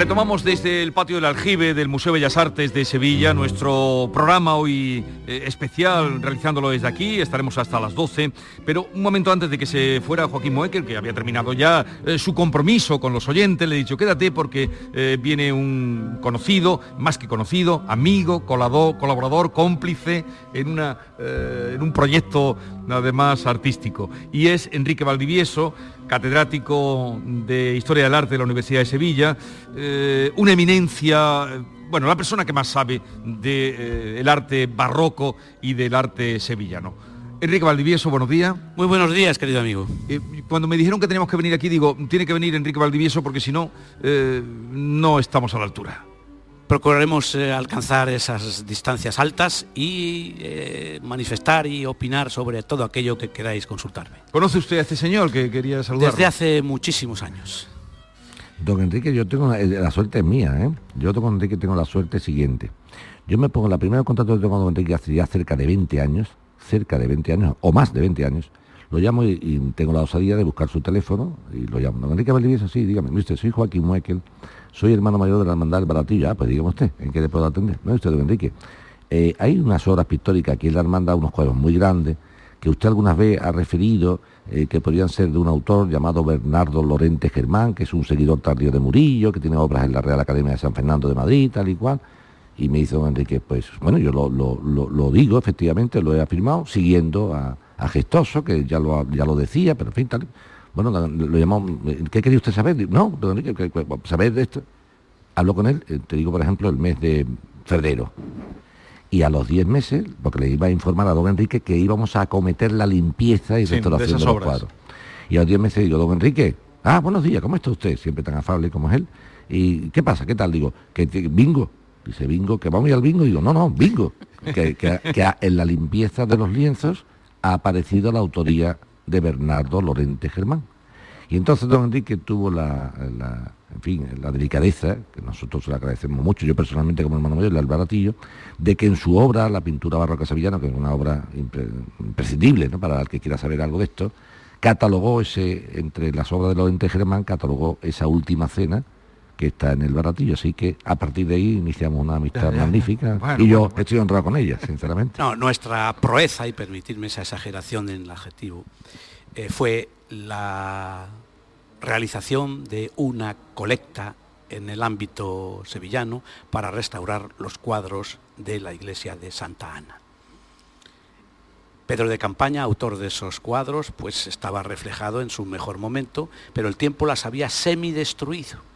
Retomamos desde el patio del aljibe del Museo Bellas Artes de Sevilla nuestro programa hoy eh, especial, realizándolo desde aquí, estaremos hasta las 12, pero un momento antes de que se fuera Joaquín Moecker, que había terminado ya eh, su compromiso con los oyentes, le he dicho quédate porque eh, viene un conocido, más que conocido, amigo, colador, colaborador, cómplice en, una, en un proyecto además artístico, y es Enrique Valdivieso, catedrático de Historia del Arte de la Universidad de Sevilla, eh, una eminencia, bueno, la persona que más sabe del eh, arte barroco y del arte sevillano. Enrique Valdivieso, buenos días. Muy buenos días, querido amigo. Eh, cuando me dijeron que teníamos que venir aquí, digo, tiene que venir Enrique Valdivieso porque si no, no estamos a la altura procuraremos eh, alcanzar esas distancias altas y eh, manifestar y opinar sobre todo aquello que queráis consultarme. ¿Conoce usted a este señor que quería saludar? Desde hace muchísimos años. Don Enrique, yo tengo la, suerte es mía, ¿eh? Yo con Enrique tengo la suerte siguiente. Yo me pongo la primera contacto que tengo con Don Enrique hace ya cerca de 20 años, cerca de 20 años, o más de 20 años, lo llamo y, tengo la osadía de buscar su teléfono y lo llamo. Don Enrique Valdivieso, sí, dígame, usted, soy Joaquín Muekel soy hermano mayor de la hermandad del Baratillo. Ah, pues dígame usted, ¿en qué le puedo atender? No, usted, don Enrique. Eh, hay unas obras pictóricas aquí en la hermandad, unos cuadros muy grandes, que usted algunas veces ha referido, eh, que podrían ser de un autor llamado Bernardo Lorente Germán, que es un seguidor tardío de Murillo, que tiene obras en la Real Academia de San Fernando de Madrid, tal y cual. Y me dice don Enrique, pues bueno, yo lo, digo, efectivamente, lo he afirmado, siguiendo a, Gestoso, que ya lo, ya lo decía, pero en fin, tal. Bueno, lo llamamos, ¿qué quería usted saber? No, saber de esto. Hablo con él, eh, te digo, por ejemplo, el mes de febrero. Y a los 10 meses, porque le iba a informar a don Enrique que íbamos a acometer la limpieza y restauración de, los cuadros. Y a los 10 meses digo, don Enrique, ah, buenos días, ¿cómo está usted? Siempre tan afable como es él. ¿Y qué pasa? ¿Qué tal? Digo, que bingo. Dice, bingo, que vamos a ir al bingo. Digo, no, no, bingo. que, que en la limpieza de los lienzos ha aparecido la autoría de Bernardo Lorente Germán. Y entonces don Enrique tuvo la, en fin, la delicadeza, que nosotros le agradecemos mucho, yo personalmente como hermano mayor, el baratillo, de que en su obra, la pintura barroca sevillana, que es una obra imprescindible para el que quiera saber algo de esto, catalogó ese, entre las obras de Lorente Germán, catalogó esa última cena, que está en el baratillo, así que a partir de ahí iniciamos una amistad magnífica y yo estoy honrado con ella, sinceramente. No, nuestra proeza, y permitirme esa exageración en el adjetivo, eh, fue la realización de una colecta en el ámbito sevillano para restaurar los cuadros de la iglesia de Santa Ana. Pedro de Campaña, autor de esos cuadros, pues estaba reflejado en su mejor momento, pero el tiempo las había semidestruido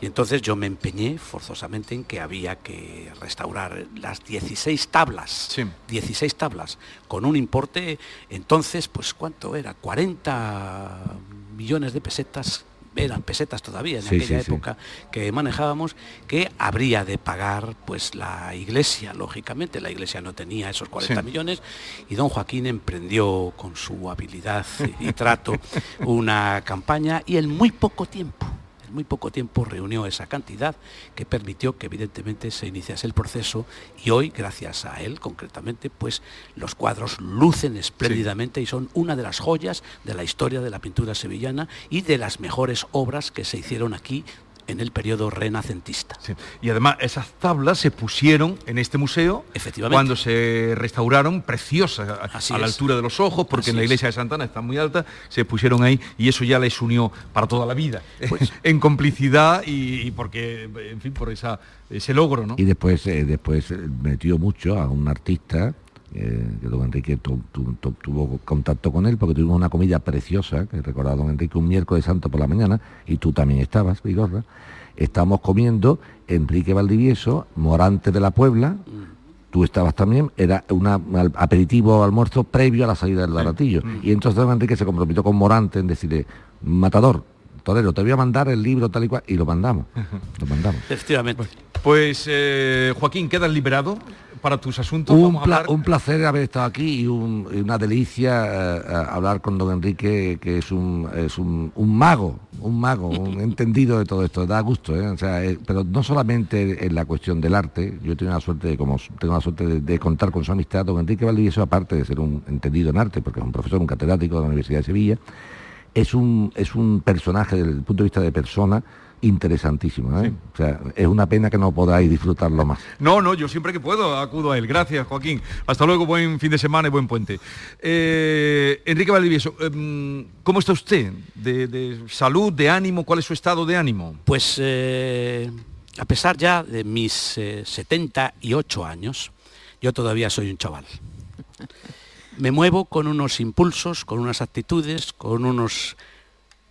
y entonces yo me empeñé forzosamente en que había que restaurar las 16 tablas, 16 tablas, con un importe, entonces, pues ¿cuánto era? 40 millones de pesetas eran pesetas todavía en aquella época que manejábamos, que habría de pagar pues la iglesia, lógicamente, la iglesia no tenía esos 40 millones, y don Joaquín emprendió con su habilidad y trato una campaña y en muy poco tiempo muy poco tiempo reunió esa cantidad que permitió que evidentemente se iniciase el proceso y hoy, gracias a él concretamente, pues los cuadros lucen espléndidamente y son una de las joyas de la historia de la pintura sevillana y de las mejores obras que se hicieron aquí en el periodo renacentista. Y además esas tablas se pusieron en este museo Efectivamente. cuando se restauraron preciosas a, la altura de los ojos, porque en la iglesia de Santana está muy alta, se pusieron ahí y eso ya les unió para toda la vida, pues en complicidad y, porque, en fin, por esa, ese logro. ¿no? Y después, eh, después metió mucho a un artista eh, que don Enrique tuvo contacto con él porque tuvimos una comida preciosa, que recordaba don Enrique, un miércoles santo por la mañana, y tú también estabas, Vigorra, estábamos comiendo Enrique Valdivieso, Morante de la Puebla, tú estabas también, era un aperitivo almuerzo previo a la salida del baratillo. Mm. Y entonces don Enrique se comprometió con Morante en decirle, Matador, Torero, te voy a mandar el libro tal y cual, y lo mandamos. Lo mandamos. Efectivamente. Pues eh, Joaquín, quedas liberado para tus asuntos. Un, placer haber estado aquí y, una delicia eh, eh, hablar con don Enrique, que es un, es un, mago, un mago, un entendido de todo esto. Da gusto, ¿eh? o sea, pero no solamente en la cuestión del arte. Yo tengo la suerte de, como, tengo la suerte de, contar con su amistad. Don Enrique Valdivieso, aparte de ser un entendido en arte, porque es un profesor, un catedrático de la Universidad de Sevilla, es un, es un personaje desde el punto de vista de persona interesantísimo. ¿eh? O sea, es una pena que no podáis disfrutarlo más. No, no, yo siempre que puedo acudo a él. Gracias, Joaquín. Hasta luego, buen fin de semana y buen puente. Eh, Enrique Valdivieso, em, ¿cómo está usted? De, salud, de ánimo? ¿Cuál es su estado de ánimo? Pues eh, a pesar ya de mis 78 años, yo todavía soy un chaval. Me muevo con unos impulsos, con unas actitudes, con unos,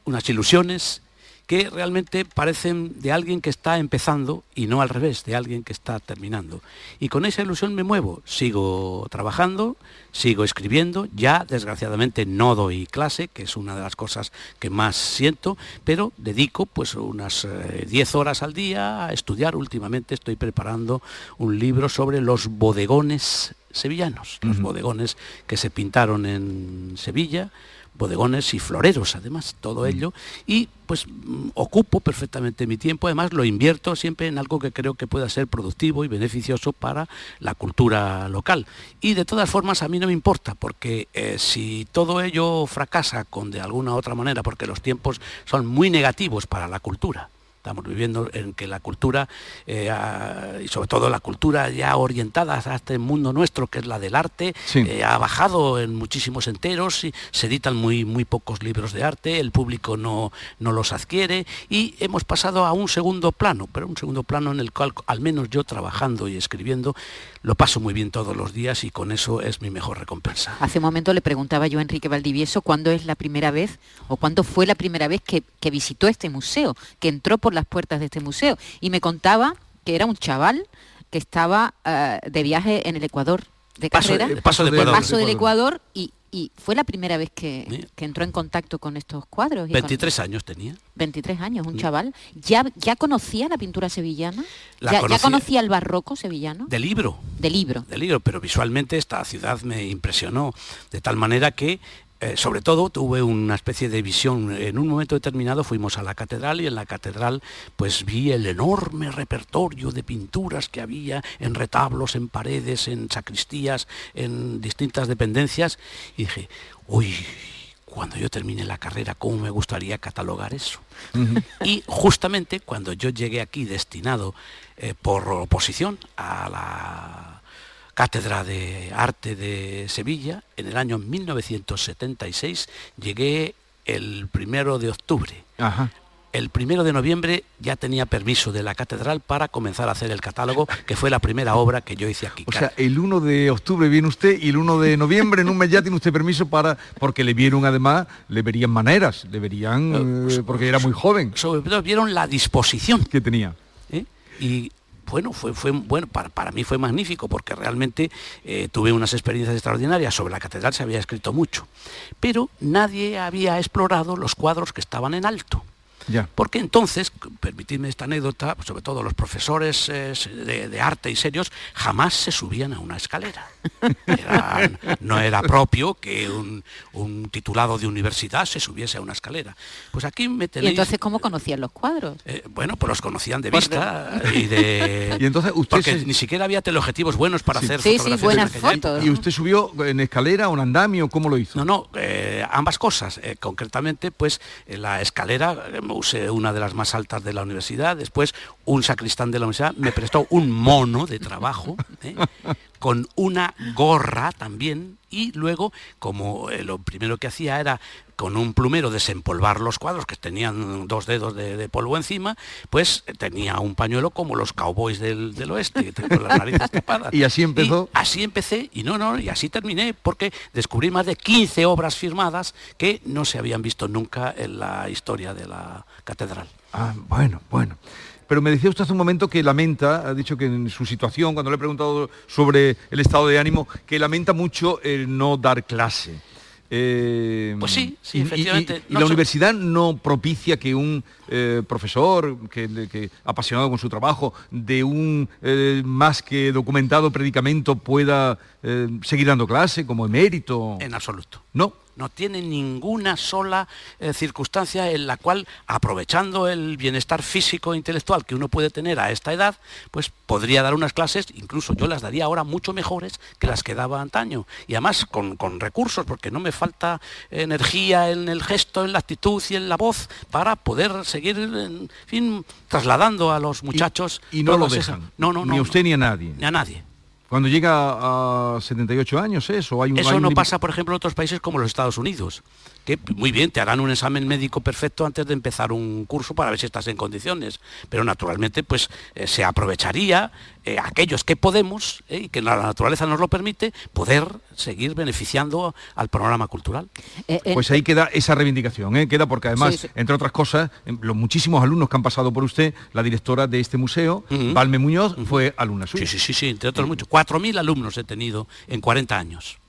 unas ilusiones que realmente parecen de alguien que está empezando y no al revés, de alguien que está terminando. Y con esa ilusión me muevo, sigo trabajando, sigo escribiendo, ya desgraciadamente no doy clase, que es una de las cosas que más siento, pero dedico pues unas 10 eh, horas al día a estudiar. Últimamente estoy preparando un libro sobre los bodegones sevillanos, los bodegones que se pintaron en Sevilla, bodegones y floreros, además, todo ello, y pues mm, ocupo perfectamente mi tiempo, además lo invierto siempre en algo que creo que pueda ser productivo y beneficioso para la cultura local. Y de todas formas a mí no me importa, porque eh, si todo ello fracasa con de alguna otra manera, porque los tiempos son muy negativos para la cultura, Estamos viviendo en que la cultura, eh, y sobre todo la cultura ya orientada a este mundo nuestro, que es la del arte, eh, ha bajado en muchísimos enteros, y se editan muy, muy pocos libros de arte, el público no, no los adquiere y hemos pasado a un segundo plano, pero un segundo plano en el cual, al menos yo trabajando y escribiendo, lo paso muy bien todos los días y con eso es mi mejor recompensa. Hace un momento le preguntaba yo a Enrique Valdivieso cuándo es la primera vez o cuándo fue la primera vez que, visitó este museo, que entró por las puertas de este museo y me contaba que era un chaval que estaba eh, de viaje en el Ecuador de carrera, paso, de Ecuador, paso del Ecuador y, y fue la primera vez que, entró en contacto con estos cuadros. 23 años tenía. 23 años, un chaval. ¿Ya, ya conocía la pintura sevillana? ¿Ya, conocía, el barroco sevillano? De libro. De libro. De libro, pero visualmente esta ciudad me impresionó de tal manera que eh, sobre todo tuve una especie de visión. En un momento determinado fuimos a la catedral y en la catedral pues vi el enorme repertorio de pinturas que había en retablos, en paredes, en sacristías, en distintas dependencias y dije, uy, cuando yo termine la carrera, ¿cómo me gustaría catalogar eso? Y justamente cuando yo llegué aquí destinado eh, por oposición a la Cátedra de Arte de Sevilla, en el año 1976 llegué el primero de octubre. El primero de noviembre ya tenía permiso de la catedral para comenzar a hacer el catálogo, que fue la primera obra que yo hice aquí. O sea, el 1 de octubre viene usted y el 1 de noviembre en un mes ya tiene usted permiso para, porque le vieron además, le verían maneras, le verían, eh, pues, porque era muy joven. Sobre todo vieron la disposición que tenía. ¿Eh? Y bueno, fue, fue bueno, para, para, mí fue magnífico porque realmente eh, tuve unas experiencias extraordinarias. Sobre la catedral se había escrito mucho, pero nadie había explorado los cuadros que estaban en alto. Porque entonces, permitidme esta anécdota, sobre todo los profesores eh, de, arte y serios, jamás se subían a una escalera. no era propio que un, titulado de universidad se subiese a una escalera. Pues aquí me tenéis... ¿Y entonces cómo conocían los cuadros? Eh, bueno, pues los conocían de vista y de... y entonces usted Porque ni siquiera había teleobjetivos buenos para hacer sí, Sí, buenas fotos. ¿Y usted subió en escalera o en andamio? ¿Cómo lo hizo? No, no, eh, ambas cosas. concretamente, pues la escalera usé una de las más altas de la universidad, después un sacristán de la universidad me prestó un mono de trabajo, ¿eh? con una gorra también, y luego, como eh, lo primero que hacía era con un plumero desempolvar los cuadros que tenían dos dedos de, polvo encima, pues tenía un pañuelo como los cowboys del, oeste, con las narices tapadas. Y así empezó. así empecé, y no, no, y así terminé, porque descubrí más de 15 obras firmadas que no se habían visto nunca en la historia de la catedral. Ah, bueno, bueno. Pero me decía usted hace un momento que lamenta, ha dicho que en su situación, cuando le he preguntado sobre el estado de ánimo, que lamenta mucho el no dar clase. Eh, pues sí, sí, y- y- efectivamente. Y, No la universidad no propicia que un eh, profesor que, que apasionado con su trabajo de un eh, más que documentado predicamento pueda seguir dando clase como emérito. En absoluto. No. No tiene ninguna sola eh, circunstancia en la cual, aprovechando el bienestar físico e intelectual que uno puede tener a esta edad, pues podría dar unas clases, incluso yo las daría ahora mucho mejores que las que daba antaño. Y además con, con recursos, porque no me falta energía en el gesto, en la actitud y en la voz para poder seguir, en fin, trasladando a los muchachos. Y no lo dejan. No, no, no. Ni a usted ni a nadie. Ni a nadie. Cuando llega a 78 años, eso, hay un... hay Eso un no pasa, por ejemplo, en otros países como los Estados Unidos, que muy bien, te harán un examen médico perfecto antes de empezar un curso para ver si estás en condiciones. Pero naturalmente, pues eh, se aprovecharía eh, aquellos que podemos, eh, y que la naturaleza nos lo permite, poder seguir beneficiando al programa cultural. Eh, Pues ahí queda esa reivindicación, ¿eh? queda porque además, Sí, sí. entre otras cosas, em, los muchísimos alumnos que han pasado por usted, la directora de este museo. Valme Muñoz, fue alumna suya. Sí, sí, sí, sí, entre otros muchos. 4.000 alumnos he tenido en 40 años.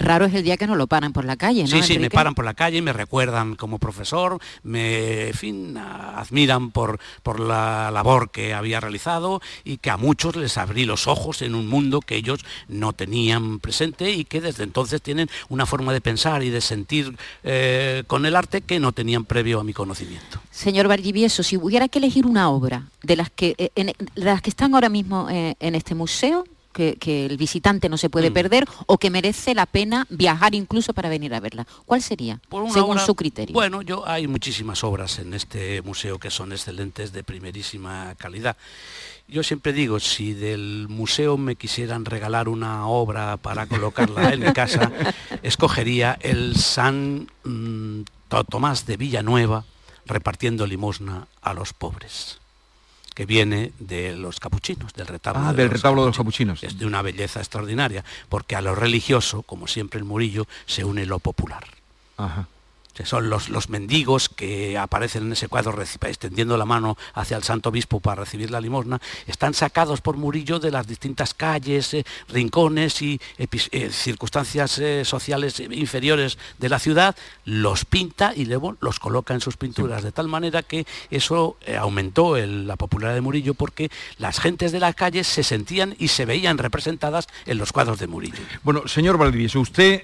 Raro es el día que no lo paran por la calle, ¿no? Sí, sí, me paran por la calle, me recuerdan como profesor, me en fin, admiran por, por la labor que había realizado y que a muchos les abrí los ojos en un mundo que ellos no tenían presente y que desde entonces tienen una forma de pensar y de sentir eh, con el arte que no tenían previo a mi conocimiento. Señor Valdivieso, si hubiera que elegir una obra de las que, eh, en- de las que están ahora mismo eh, en este museo, que, que el visitante no se puede Mm. perder o que merece la pena viajar incluso para venir a verla, ¿cuál sería? Según obra- su criterio. Bueno, yo hay muchísimas obras en este museo que son excelentes, de primerísima calidad. Yo siempre digo, si del museo me quisieran regalar una obra para colocarla en mi casa, escogería el San mm, To- Tomás de Villanueva repartiendo limosna a los pobres que viene de los capuchinos, del retablo. Ah, de del los retablo de los capuchinos. Es de una belleza extraordinaria, porque a lo religioso, como siempre en Murillo, se une lo popular Ajá. Que son los, los mendigos que aparecen en ese cuadro extendiendo la mano hacia el santo obispo para recibir la limosna, están sacados por Murillo de las distintas calles, eh, rincones y eh, circunstancias eh, sociales inferiores de la ciudad, los pinta y luego los coloca en sus pinturas, de tal manera que eso aumentó el- la popularidad de Murillo porque las gentes de las calles se sentían y se veían representadas en los cuadros de Murillo. Bueno, señor Valdivieso, usted,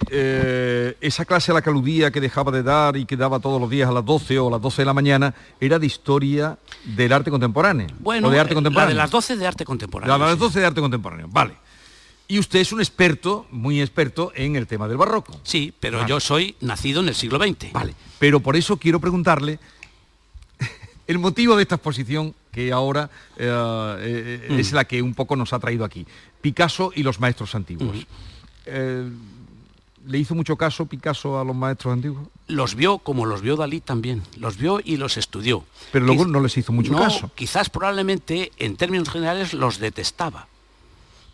esa clase a la caludía que dejaba de dar y que daba todos los días a las 12 o a las 12 de la mañana, era de historia del arte contemporáneo. Bueno, o de arte eh, contemporáneo. la de las 12 de arte contemporáneo. La de las sí. 12 de arte contemporáneo, vale. Y usted es un experto, muy experto en el tema del barroco. Sí, pero Vale. yo soy nacido en el siglo XX. Vale, pero por eso quiero preguntarle el motivo de esta exposición que ahora eh, eh, Mm. es la que un poco nos ha traído aquí. Picasso y los maestros antiguos. Eh, ¿Le hizo mucho caso Picasso a los maestros antiguos? Los vio como los vio Dalí también. Los vio y los estudió. Pero luego Quiz- no les hizo mucho no, caso. Quizás probablemente en términos generales los detestaba.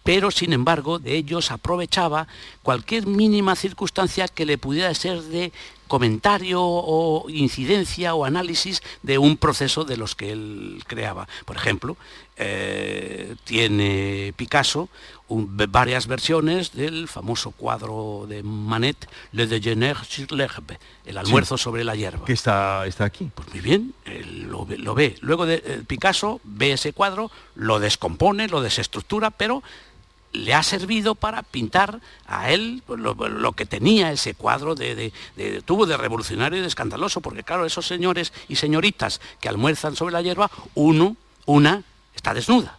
Pero sin embargo de ellos aprovechaba cualquier mínima circunstancia que le pudiera ser de comentario o incidencia o análisis de un proceso de los que él creaba. Por ejemplo, eh, tiene Picasso un- varias versiones del famoso cuadro de Manet, Le Déjeuner sur l'herbe, el almuerzo sobre la hierba. Que está, está aquí. Pues muy bien, él lo, ve, lo ve. Luego de, eh, Picasso ve ese cuadro, lo descompone, lo desestructura, pero le ha servido para pintar a él pues, lo, lo que tenía ese cuadro de, de- de- tuvo de revolucionario y de escandaloso, porque claro, esos señores y señoritas que almuerzan sobre la hierba, uno, una, está desnuda.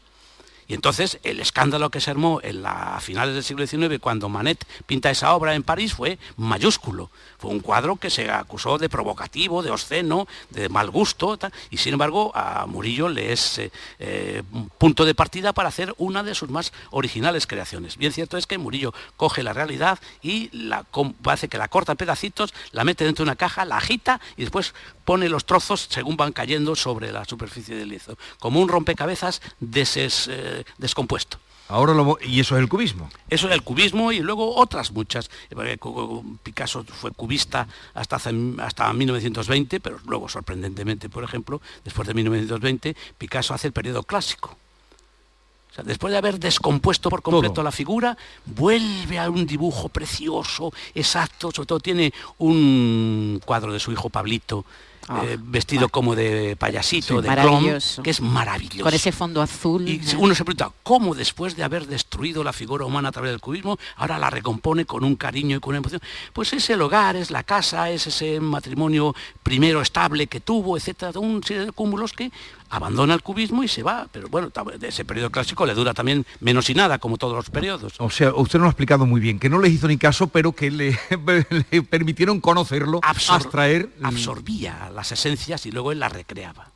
Y entonces el escándalo que se armó en la, a finales del siglo XIX, cuando Manet pinta esa obra en París, fue mayúsculo. Fue un cuadro que se acusó de provocativo, de obsceno, de mal gusto, y sin embargo a Murillo le es eh, eh, un punto de partida para hacer una de sus más originales creaciones. Bien cierto es que Murillo coge la realidad y la, hace que la corta en pedacitos, la mete dentro de una caja, la agita y después pone los trozos según van cayendo sobre la superficie del lienzo, como un rompecabezas deses- eh, descompuesto. Ahora lo, y eso es el cubismo. Eso es el cubismo y luego otras muchas. Eh, Picasso fue cubista hasta, hace- hasta 1920, pero luego sorprendentemente, por ejemplo, después de 1920, Picasso hace el periodo clásico. O sea, después de haber descompuesto por completo Todo. la figura, vuelve a un dibujo precioso, exacto, sobre todo tiene un cuadro de su hijo Pablito, eh, vestido como de payasito, de Maravilloso. que es maravilloso. Con ese fondo azul. Y ¿eh? uno se pregunta, ¿cómo después de haber destruido la figura humana a través del cubismo, ahora la recompone con un cariño y con una emoción? Pues es el hogar, es la casa, es ese matrimonio primero estable que tuvo, etcétera, un serie de cúmulos que abandona el cubismo y se va. Pero bueno, ese periodo clásico le dura también menos y nada, como todos los periodos. O sea, usted nos lo ha explicado muy bien, que no les hizo ni caso, pero que le, le permitieron conocerlo, Absor- abstraer. mm, absorbía las esencias y luego él las recreaba.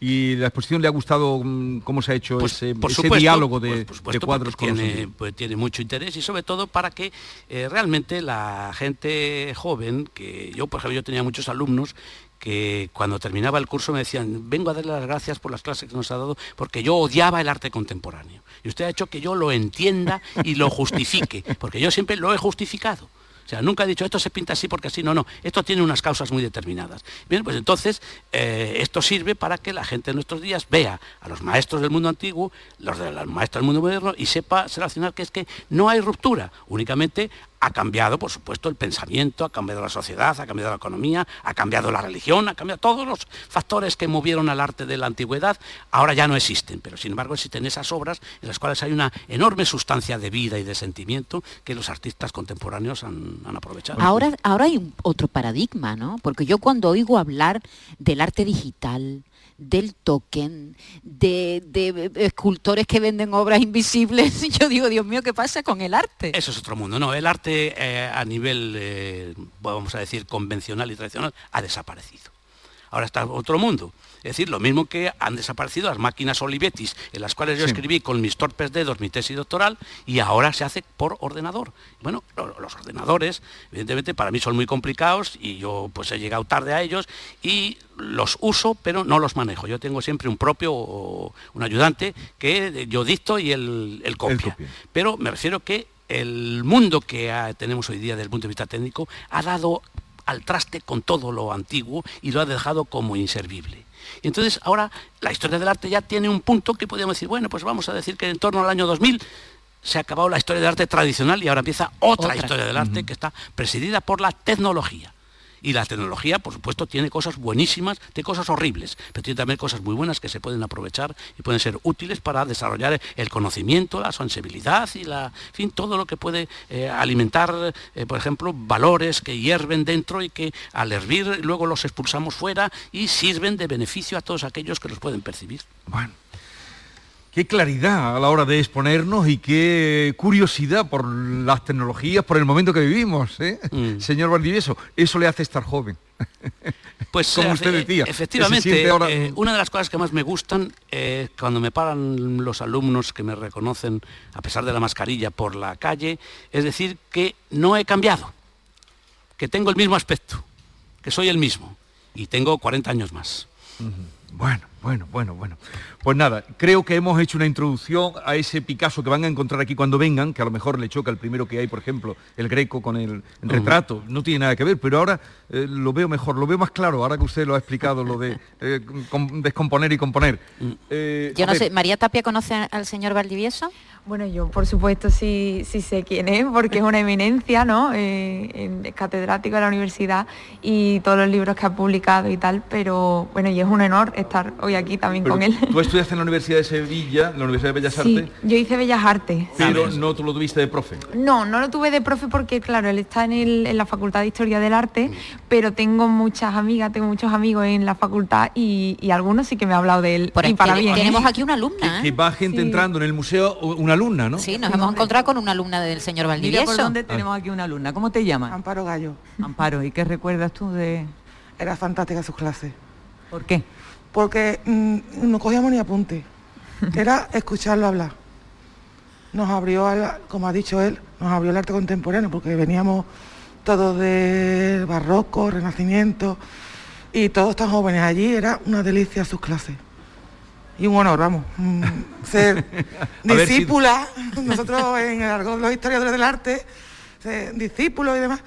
¿Y la exposición le ha gustado mm, cómo se ha hecho Pues, ese, por diálogo pues, de, por de supuesto, cuadros con tiene, pues, tiene mucho interés y sobre todo para que eh, realmente la gente joven, que yo por ejemplo yo tenía muchos alumnos que cuando terminaba el curso me decían, vengo a darle las gracias por las clases que nos ha dado, porque yo odiaba el arte contemporáneo. Y usted ha hecho que yo lo entienda y lo justifique, porque yo siempre lo he justificado. O sea, nunca he dicho esto se pinta así porque así, no, no, esto tiene unas causas muy determinadas. Bien, pues entonces eh, esto sirve para que la gente de nuestros días vea a los maestros del mundo antiguo, los de los maestros del mundo moderno y sepa relacionar que es que no hay ruptura, únicamente ha cambiado, por supuesto, el pensamiento, ha cambiado la sociedad, ha cambiado la economía, ha cambiado la religión, ha cambiado todos los factores que movieron al arte de la antigüedad, ahora ya no existen, pero sin embargo existen esas obras en las cuales hay una enorme sustancia de vida y de sentimiento que los artistas contemporáneos han, han aprovechado. Ahora, ahora hay otro paradigma, ¿no? Porque yo cuando oigo hablar del arte digital, del token, de, de escultores que venden obras invisibles, yo digo, Dios mío, ¿qué pasa con el arte? Eso es otro mundo, no, el arte eh, a nivel, eh, vamos a decir, convencional y tradicional ha desaparecido. Ahora está otro mundo. Es decir, lo mismo que han desaparecido las máquinas Olivetis, en las cuales yo Sí. escribí con mis torpes dedos mi tesis doctoral, y ahora se hace por ordenador. Bueno, lo- los ordenadores, evidentemente, para mí son muy complicados y yo pues he llegado tarde a ellos y los uso, pero no los manejo. Yo tengo siempre un propio, o un ayudante, que yo dicto y él, copia. Pero me refiero que el mundo que ah, tenemos hoy día desde el punto de vista técnico ha dado al traste con todo lo antiguo y lo ha dejado como inservible. Y entonces ahora la historia del arte ya tiene un punto que podríamos decir, bueno, pues vamos a decir que en torno al año 2000 se ha acabado la historia del arte tradicional y ahora empieza otra, Otra. historia del arte que está presidida por la tecnología. Y la tecnología, por supuesto, tiene cosas buenísimas, tiene cosas horribles, pero tiene también cosas muy buenas que se pueden aprovechar y pueden ser útiles para desarrollar el conocimiento, la sensibilidad y la, fin, todo lo que puede eh, alimentar, eh, por ejemplo, valores que hierven dentro y que al hervir luego los expulsamos fuera y sirven de beneficio a todos aquellos que los pueden percibir. Qué claridad a la hora de exponernos y qué curiosidad por las tecnologías, por el momento que vivimos, ¿eh? Mm. señor Valdivieso. Eso le hace estar joven. Pues Como usted eh, decía, efectivamente, ahora- eh, una de las cosas que más me gustan eh, cuando me paran los alumnos que me reconocen a pesar de la mascarilla por la calle, es decir que no he cambiado, que tengo el mismo aspecto, que soy el mismo y tengo 40 años más. Bueno, bueno, bueno, bueno. Pues nada, creo que hemos hecho una introducción a ese Picasso que van a encontrar aquí cuando vengan, que a lo mejor le choca el primero que hay, por ejemplo, el Greco con el retrato. No tiene nada que ver, pero ahora eh, lo veo mejor, lo veo más claro, ahora que usted lo ha explicado, lo de eh, com- descomponer y componer. Eh, Yo no sé, ¿María Tapia conoce al señor Valdivieso? Bueno, yo por supuesto sí, sí sé quién es, porque es una eminencia, ¿no? Eh, en- es catedrático de la universidad y todos los libros que ha publicado y tal, pero bueno, y es un honor estar hoy aquí también pero con él. Tú estudiaste en la Universidad de Sevilla, en la Universidad de Bellas Sí, Artes, yo hice Bellas Artes. pero no tú lo tuviste de profe. No, no lo tuve de profe porque, claro, él está en, el- en la Facultad de Historia del Arte, pero tengo muchas amigas, tengo muchos amigos en la facultad y, y algunos sí que me ha hablado de él. Por y ahí para bien. ¿eh? tenemos aquí una alumna, Que ¿eh? va gente Sí. entrando en el museo, una alumna, ¿no? Sí, nos hemos encontrado con una alumna del señor Mira Valdivieso. por dónde tenemos aquí una alumna. ¿Cómo te llamas? Amparo Gallo. Amparo. ¿Y qué recuerdas tú de...? Era fantástica sus clases. ¿Por qué? Porque mm, no cogíamos ni apunte. Era escucharlo hablar. Nos abrió, al- como ha dicho él, nos abrió el arte contemporáneo, porque veníamos todos del barroco, renacimiento, y todos tan jóvenes allí, era una delicia sus clases. Y un honor, vamos, mm, ser discípula, nosotros en el argot los historiadores del arte, ser discípulos y demás,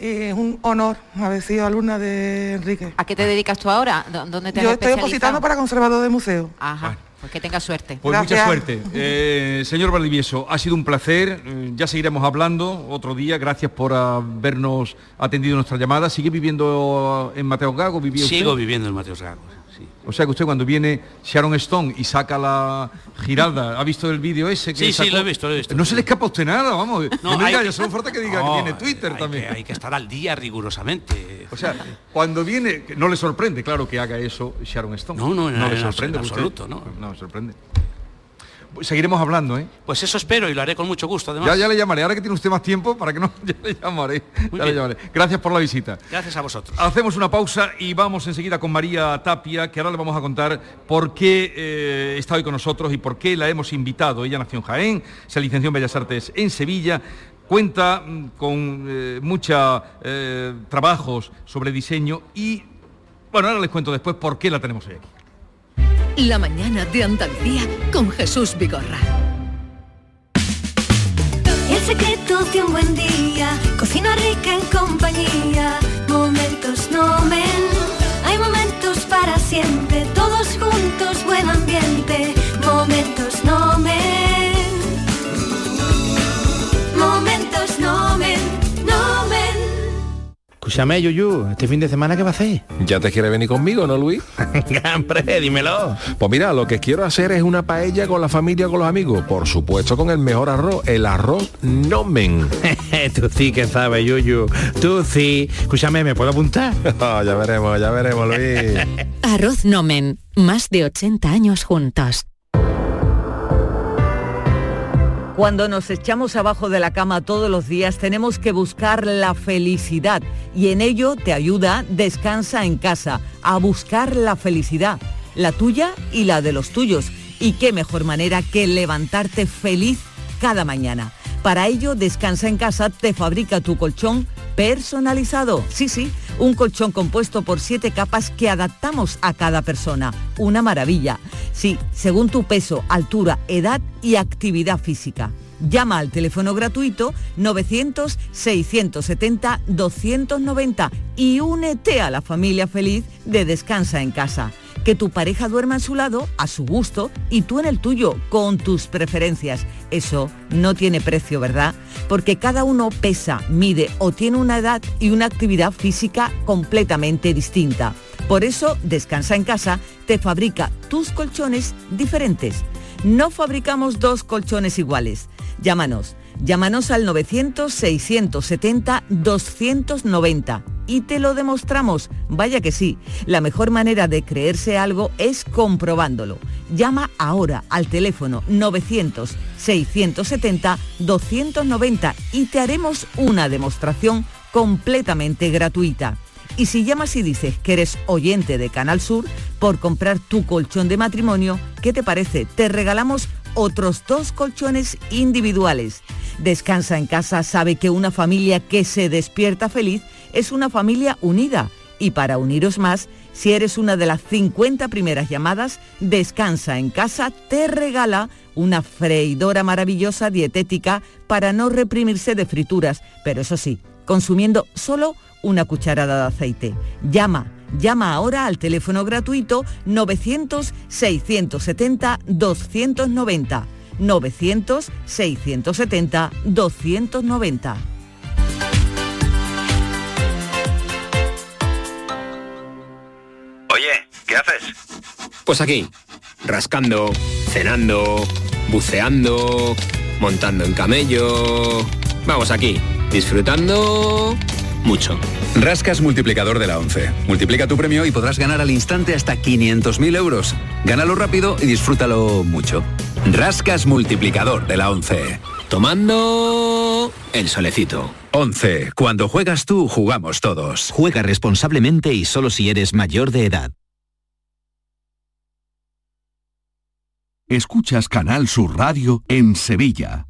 y es un honor haber sido alumna de Enrique. ¿A qué te dedicas tú ahora? ¿Dó- ¿Dónde te has Yo estoy opositando para conservador de museo. Ajá. Bueno, Pues que tenga suerte. Pues mucha suerte. Eh, señor Valdivieso, ha sido un placer. eh, Ya seguiremos hablando otro día. Gracias por habernos atendido nuestra llamada. ¿Sigue viviendo en Mateo Gago? Sigo viviendo en Mateos Gago. O sea que usted cuando viene Sharon Stone y saca la giralda, ¿ha visto el vídeo ese? Que Sí, sí, sacó? lo he visto, lo he visto. No se le escapa a usted nada, vamos. No, me hay diga, que- ya solo falta que diga No, que tiene Twitter hay también. Que, hay que estar al día rigurosamente. O sea, cuando viene, no le sorprende, claro, que haga eso Sharon Stone. No, no, no en le sorprende. en usted- absoluto, no. No me sorprende. Seguiremos hablando, ¿eh? Pues eso espero y lo haré con mucho gusto, además. Ya, ya le llamaré. Ahora que tiene usted más tiempo, para que no, ya le llamaré. Ya le llamaré. Gracias por la visita. Gracias a vosotros. Hacemos una pausa y vamos enseguida con María Tapia, que ahora le vamos a contar por qué eh, está hoy con nosotros y por qué la hemos invitado. Ella nació en Jaén, se licenció en Bellas Artes en Sevilla, cuenta mm, con eh, muchos trabajos sobre diseño y, bueno, ahora les cuento después por qué la tenemos hoy aquí. La mañana de Andalucía con Jesús Vigorra. El secreto de un buen día, cocina rica en compañía, momentos nomen. Hay momentos para siempre, todos juntos, buen ambiente, momentos Escúchame, Yuyu, ¿este fin de semana qué va a hacer? ¿Ya te quieres venir conmigo, no, Luis? Hombre, dímelo. Pues mira, lo que quiero hacer es una paella con la familia, con los amigos. Por supuesto, con el mejor arroz, el arroz nomen. Tú sí que sabes, Yuyu. Tú sí. Escúchame, ¿me puedo apuntar? Ah, ya veremos, ya veremos, Luis. Arroz Nomen, más de 80 años juntos. Cuando nos echamos abajo de la cama todos los días tenemos que buscar la felicidad y en ello te ayuda Descansa en casa a buscar la felicidad, la tuya y la de los tuyos. Y qué mejor manera que levantarte feliz cada mañana. Para ello Descansa en casa te fabrica tu colchón personalizado. Sí, sí, un colchón compuesto por siete capas que adaptamos a cada persona. Una maravilla. Sí, según tu peso, altura, edad y actividad física. Llama al teléfono gratuito 900-670-290 y únete a la familia feliz de Descansa en casa. Que tu pareja duerma en su lado, a su gusto, y tú en el tuyo, con tus preferencias. Eso no tiene precio, ¿verdad? Porque cada uno pesa, mide o tiene una edad y una actividad física completamente distinta. Por eso, Descansa en casa te fabrica tus colchones diferentes. No fabricamos dos colchones iguales. Llámanos. Llámanos al 900-670-290 y te lo demostramos. Vaya que sí, la mejor manera de creerse algo es comprobándolo. Llama ahora al teléfono 900-670-290 y te haremos una demostración completamente gratuita. Y si llamas y dices que eres oyente de Canal Sur, por comprar tu colchón de matrimonio, ¿qué te parece? Te regalamos otros dos colchones individuales. Descansa en casa sabe que una familia que se despierta feliz es una familia unida. Y para uniros más, si eres una de las 50 primeras llamadas, Descansa en casa te regala una freidora maravillosa dietética para no reprimirse de frituras, pero eso sí, consumiendo solo una cucharada de aceite. Llama, llama ahora al teléfono gratuito 900-670-290. 900-670-290. Oye, ¿qué haces? Pues aquí, rascando, cenando, buceando, montando en camello. Vamos aquí, disfrutando mucho. Rascas multiplicador de la 11. Multiplica tu premio y podrás ganar al instante hasta 500.000 euros. Gánalo rápido y disfrútalo mucho. Rascas multiplicador de la 11. Tomando el solecito. 11. Cuando juegas tú, jugamos todos. Juega responsablemente y solo si eres mayor de edad. Escuchas Canal Sur Radio en Sevilla.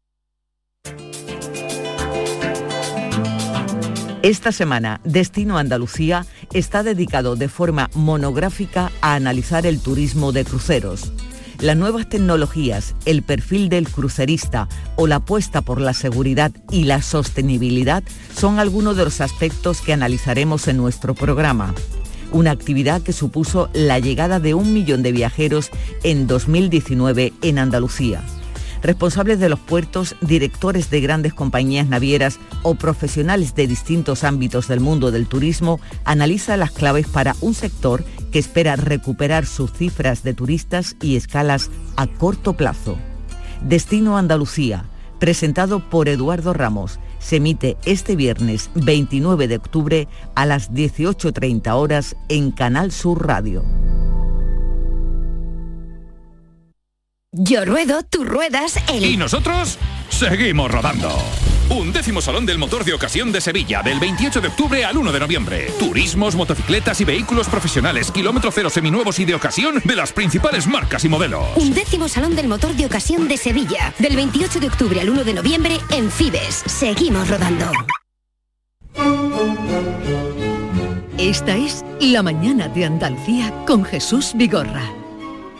Esta semana, Destino Andalucía está dedicado de forma monográfica a analizar el turismo de cruceros. Las nuevas tecnologías, el perfil del crucerista o la apuesta por la seguridad y la sostenibilidad son algunos de los aspectos que analizaremos en nuestro programa. Una actividad que supuso la llegada de un millón de viajeros en 2019 en Andalucía responsables de los puertos, directores de grandes compañías navieras o profesionales de distintos ámbitos del mundo del turismo analizan las claves para un sector que espera recuperar sus cifras de turistas y escalas a corto plazo. Destino Andalucía, presentado por Eduardo Ramos, se emite este viernes 29 de octubre a las 18.30 horas en Canal Sur Radio. Yo ruedo, tú ruedas, el... Y nosotros seguimos rodando. Un décimo Salón del Motor de Ocasión de Sevilla, del 28 de octubre al 1 de noviembre. Turismos, motocicletas y vehículos profesionales, kilómetro cero seminuevos y de ocasión de las principales marcas y modelos. Un décimo Salón del Motor de Ocasión de Sevilla, del 28 de octubre al 1 de noviembre en Fibes. Seguimos rodando. Esta es La Mañana de Andalucía con Jesús Vigorra.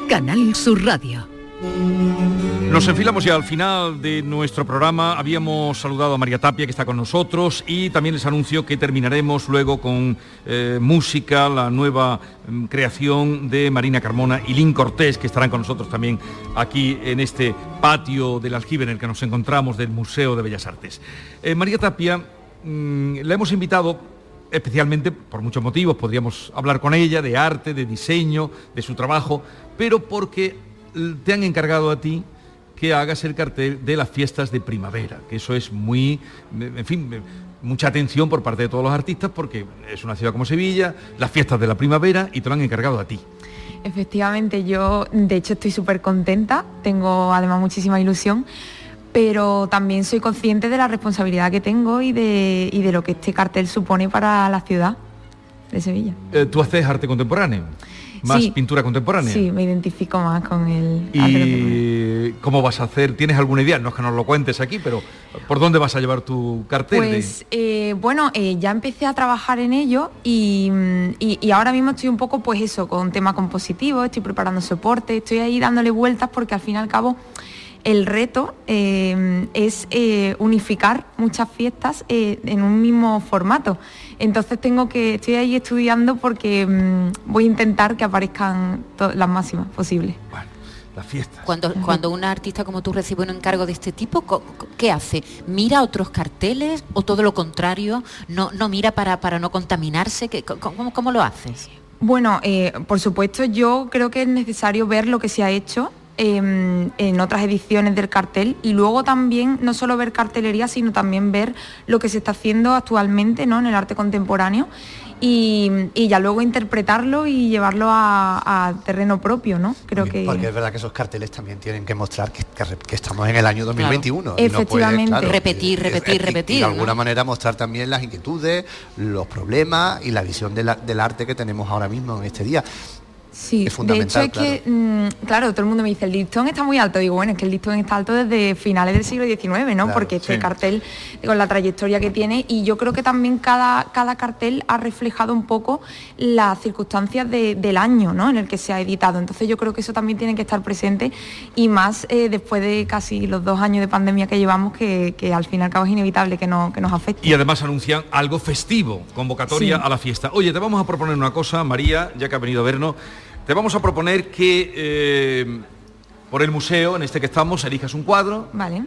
Canal Sur Radio. Nos enfilamos ya al final de nuestro programa. Habíamos saludado a María Tapia, que está con nosotros, y también les anuncio que terminaremos luego con eh, música, la nueva mm, creación de Marina Carmona y Lynn Cortés, que estarán con nosotros también aquí en este patio del aljibe en el que nos encontramos del Museo de Bellas Artes. Eh, María Tapia, mm, la hemos invitado especialmente por muchos motivos, podríamos hablar con ella de arte, de diseño, de su trabajo, pero porque te han encargado a ti que hagas el cartel de las fiestas de primavera, que eso es muy, en fin, mucha atención por parte de todos los artistas porque es una ciudad como Sevilla, las fiestas de la primavera y te lo han encargado a ti. Efectivamente, yo de hecho estoy súper contenta, tengo además muchísima ilusión, pero también soy consciente de la responsabilidad que tengo y de, y de lo que este cartel supone para la ciudad de Sevilla. Eh, ¿Tú haces arte contemporáneo? Más pintura contemporánea. Sí, me identifico más con el ¿Y cómo vas a hacer? ¿Tienes alguna idea? No es que nos lo cuentes aquí, pero ¿por dónde vas a llevar tu cartel? Pues eh, bueno, eh, ya empecé a trabajar en ello y, ahora mismo estoy un poco pues eso, con tema compositivo, estoy preparando soporte, estoy ahí dándole vueltas porque al fin y al cabo el reto eh, es unificar muchas fiestas en un mismo formato. Entonces tengo que, estoy ahí estudiando porque mm, voy a intentar que aparezcan las máximas posibles. Bueno, las fiestas. Cuando, cuando una artista como tú recibe un encargo de este tipo, ¿qué hace? ¿Mira otros carteles o todo lo contrario? ¿No, no mira para, para no contaminarse? ¿Cómo, cómo lo haces? Bueno, eh, por supuesto yo creo que es necesario ver lo que se ha hecho Em, en otras ediciones del cartel y luego también no solo ver cartelería, sino también ver lo que se está haciendo actualmente ¿no? en el arte contemporáneo y, ya luego interpretarlo y llevarlo a, terreno propio, ¿no? Creo que... Porque es verdad que esos carteles también tienen que mostrar que, estamos en el año 2021. Efectivamente. repetir, repetir, repetir. Y de alguna manera mostrar también las inquietudes, los problemas y la visión del arte que tenemos ahora mismo en este día. Sí, de hecho es que, mm, claro, todo el mundo me dice, el listón está muy alto. Digo, bueno, es que el listón está alto desde finales del siglo XIX, ¿no? Porque este cartel, con la trayectoria que tiene, y yo creo que también cada, cada cartel ha reflejado un poco las circunstancias del año, ¿no? En el que se ha editado. Entonces yo creo que eso también tiene que estar presente, y más eh, después de casi los dos años de pandemia que llevamos, que, al fin y al cabo es inevitable que, no, que nos afecte. Y además anuncian algo festivo, convocatoria a la fiesta. Oye, te vamos a proponer una cosa, María, ya que ha venido a vernos. Te vamos a proponer que eh, por el museo en este que estamos elijas un cuadro. Vale.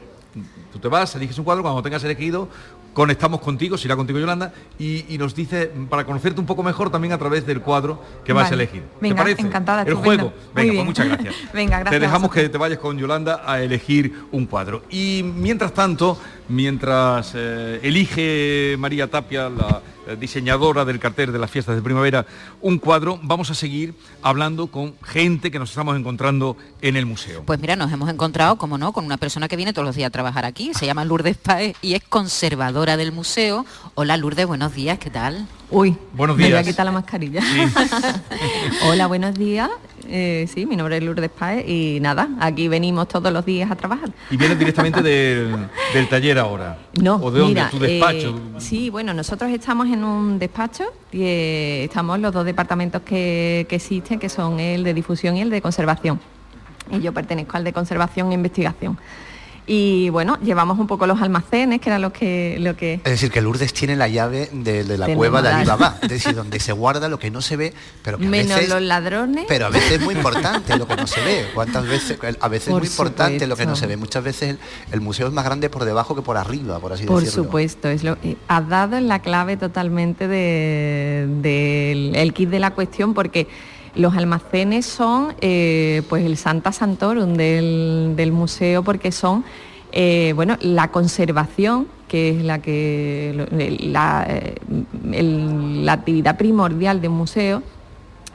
Tú te vas, eliges un cuadro, cuando tengas elegido, conectamos contigo, si irá contigo Yolanda, y, y nos dice, para conocerte un poco mejor también a través del cuadro que vas a elegir. Venga, ¿Te parece? encantada, El juego. Venga, bien. pues muchas gracias. Venga, gracias Te dejamos que te vayas con Yolanda a elegir un cuadro. Y mientras tanto, mientras eh, elige María Tapia, la eh, diseñadora del cartel de las fiestas de primavera, un cuadro, vamos a seguir hablando con gente que nos estamos encontrando en el museo. Pues mira, nos hemos encontrado, como no, con una persona que viene todos los días a trabajar aquí. Se llama Lourdes Paez y es conservadora del museo. Hola Lourdes, buenos días, ¿qué tal? Uy, Buenos me voy a días. quitar la mascarilla. Hola, buenos días. Eh, sí, mi nombre es Lourdes Paez y nada, aquí venimos todos los días a trabajar. Y vienes directamente del, del taller ahora. No, ¿O de dónde? mira, ¿Tu despacho? eh, sí, bueno, nosotros estamos en un despacho y eh, estamos los dos departamentos que, que existen, que son el de difusión y el de conservación. Y yo pertenezco al de conservación e investigación. Y bueno, llevamos un poco los almacenes, que era lo que, lo que Es decir, que Lourdes tiene la llave de, de la Del cueva de. Alibaba, es decir, donde se guarda lo que no se ve, pero que a menos veces... los ladrones. Pero a veces es muy importante lo que no se ve. ¿Cuántas veces? A veces Por es muy importante lo que no se ve. Muchas veces el, el museo es más grande por debajo que por arriba, por así Por decirlo. supuesto, es lo, eh, has dado en la clave totalmente de- del el kit de la cuestión porque los almacenes son eh, pues el Santa Santorum del, museo porque son eh, bueno la conservación que es la que la, eh, la actividad primordial de un museo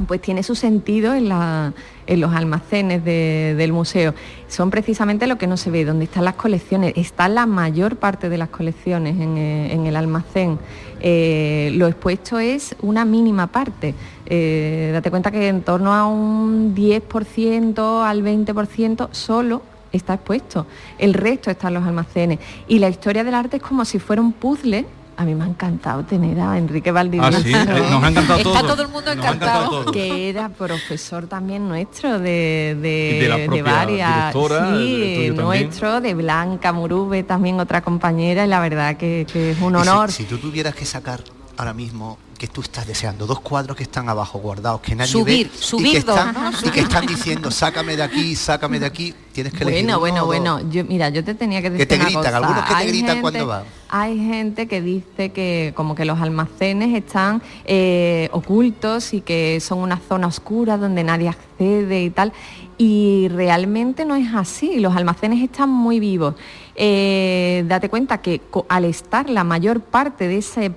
pues tiene su sentido en, los almacenes de- del museo. Son precisamente lo que no se ve, donde están las colecciones. Está la mayor parte de las colecciones en, eh, el almacén. Eh, lo expuesto es una mínima parte. Eh, date cuenta que en torno a un 10% al 20% solo está expuesto. El resto está en los almacenes. Y la historia del arte es como si fuera un puzzle. A mí me ha encantado tener a Enrique Valdivieso. Ah, sí, eh, nos ha encantado Está todo. el mundo encantado que era profesor también nuestro de, de, la varias directora, sí, nuestro de Blanca Murube también otra compañera y la verdad que, que es un si- honor Si, tú tuvieras que sacar ahora mismo que tú estás deseando. Dos cuadros que están abajo guardados que nadie Subir, ve subir y, que dos, están, ¿no? y que están diciendo sácame de aquí sácame de aquí tienes que elegir bueno bueno bueno. Yo mira yo te tenía que decir te una gritan, cosa. algunos que te Hay gritan gente- cuando van. hay gente que dice que como que los almacenes están eh, ocultos y que son una zona oscura donde nadie accede y tal. Y realmente no es así. Los almacenes están muy vivos. Eh, date cuenta que al estar la mayor parte de ese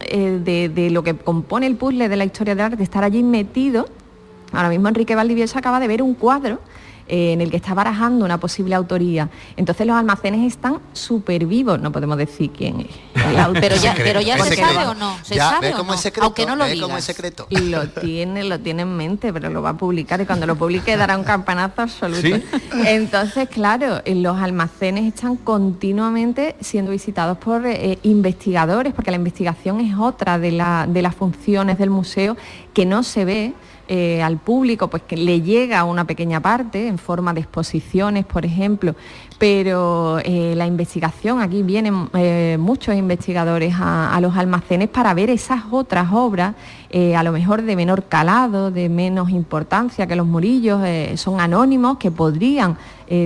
eh, de, de lo que compone el puzzle de la historia del arte estar allí metido. Ahora mismo Enrique Valdivieso acaba de ver un cuadro eh, en el que está barajando una posible autoría. Entonces los almacenes están súper vivos, no podemos decir quién es. Pero ya, pero se sabe o no, se Ya, sabe ¿ves o no? es secreto? aunque no lo ¿Ves cómo digas. es secreto? Lo tiene, lo tiene en mente, pero lo va a publicar y cuando lo publique dará un campanazo absoluto. ¿Sí? Entonces, claro, los almacenes están continuamente siendo visitados por eh, investigadores, porque la investigación es otra de, la- de las funciones del museo que no se ve. Eh, al público, pues que le llega una pequeña parte en forma de exposiciones, por ejemplo, pero eh, la investigación, aquí vienen eh, muchos investigadores a, los almacenes para ver esas otras obras, a lo mejor de menor calado, de menos importancia que los murillos, son anónimos que podrían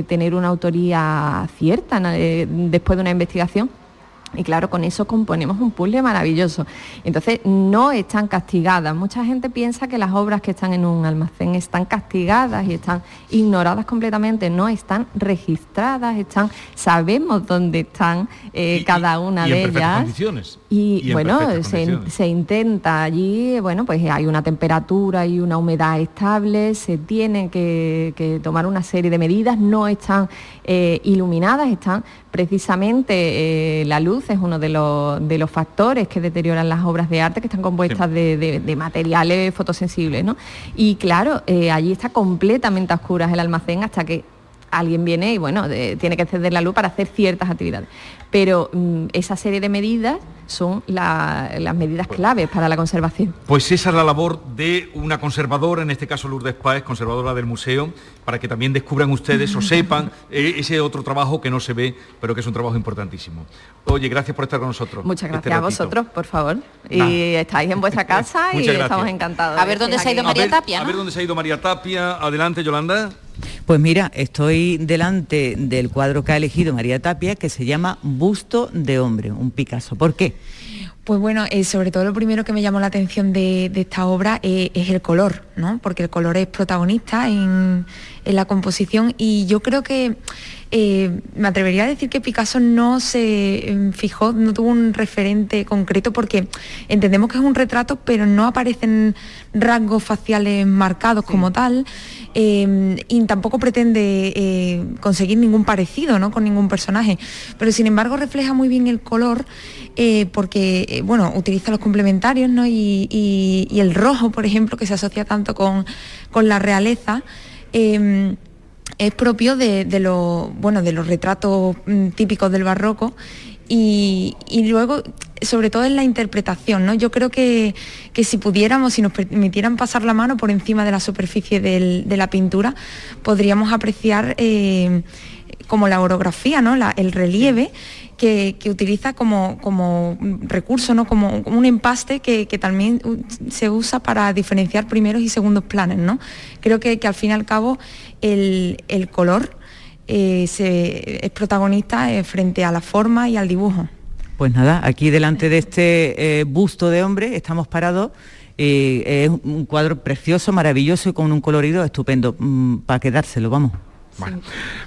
tener una autoría cierta después de una investigación. Y claro, con eso componemos un puzzle maravilloso. Entonces, no están castigadas. Mucha gente piensa que las obras que están en un almacén están castigadas y están ignoradas completamente. No, están registradas, están, sabemos dónde están eh, cada una y de ellas. condiciones. Y, en bueno, se, condiciones. se intenta allí, bueno, pues hay una temperatura y una humedad estable, se tienen que, que tomar una serie de medidas, no están eh, iluminadas, están precisamente eh, la luz es uno de los, de los factores que deterioran las obras de arte que están compuestas de, de- de materiales fotosensibles, ¿no? Y claro, eh, allí está completamente a oscuras el almacén hasta que alguien viene y bueno, de- tiene que encender la luz para hacer ciertas actividades. Pero mm, esa serie de medidas son la- las medidas claves para la conservación. Pues esa es la labor de una conservadora, en este caso Lourdes Páez, conservadora del museo, para que también descubran ustedes o sepan eh, ese otro trabajo que no se ve, pero que es un trabajo importantísimo. Oye, gracias por estar con nosotros. Muchas este gracias a vosotros, por favor. Y estáis en vuestra casa y gracias. estamos encantados. A ver dónde se ha ido. María Tapia, A ver dónde se ha ido María Tapia. Adelante, Yolanda. Pues mira, estoy delante del cuadro que ha elegido María Tapia, que se llama Busto de Hombre, un Picasso. ¿Por qué? Pues bueno, eh, sobre todo lo primero que me llamó la atención de, esta obra eh, es el color, ¿no? Porque el color es protagonista en, en la composición y yo creo que eh, me atrevería a decir que Picasso no se eh, fijó, no tuvo un referente concreto porque entendemos que es un retrato, pero no aparecen rasgos faciales marcados como tal eh, y tampoco pretende eh, conseguir ningún parecido ¿no? con ningún personaje. Pero sin embargo refleja muy bien el color porque bueno, utiliza los complementarios ¿no? y, y- y el rojo, por ejemplo, que se asocia tanto con, con la realeza. Eh, es propio de, de los bueno de los retratos mm, típicos del barroco y, y luego sobre todo en la interpretación no yo creo que, que si pudiéramos si nos permitieran pasar la mano por encima de la superficie de la pintura podríamos apreciar eh, como la orografía no el relieve que, utiliza como, como recurso, ¿no? como, un empaste que, también se usa para diferenciar primeros y segundos planes. ¿no? Creo que, que al fin y al cabo el, el color eh, es protagonista eh, frente a la forma y al dibujo. Pues nada, aquí delante de este eh, busto de hombre estamos parados. es un cuadro precioso, maravilloso y con un colorido estupendo. mm, para quedárselo, vamos. Bueno,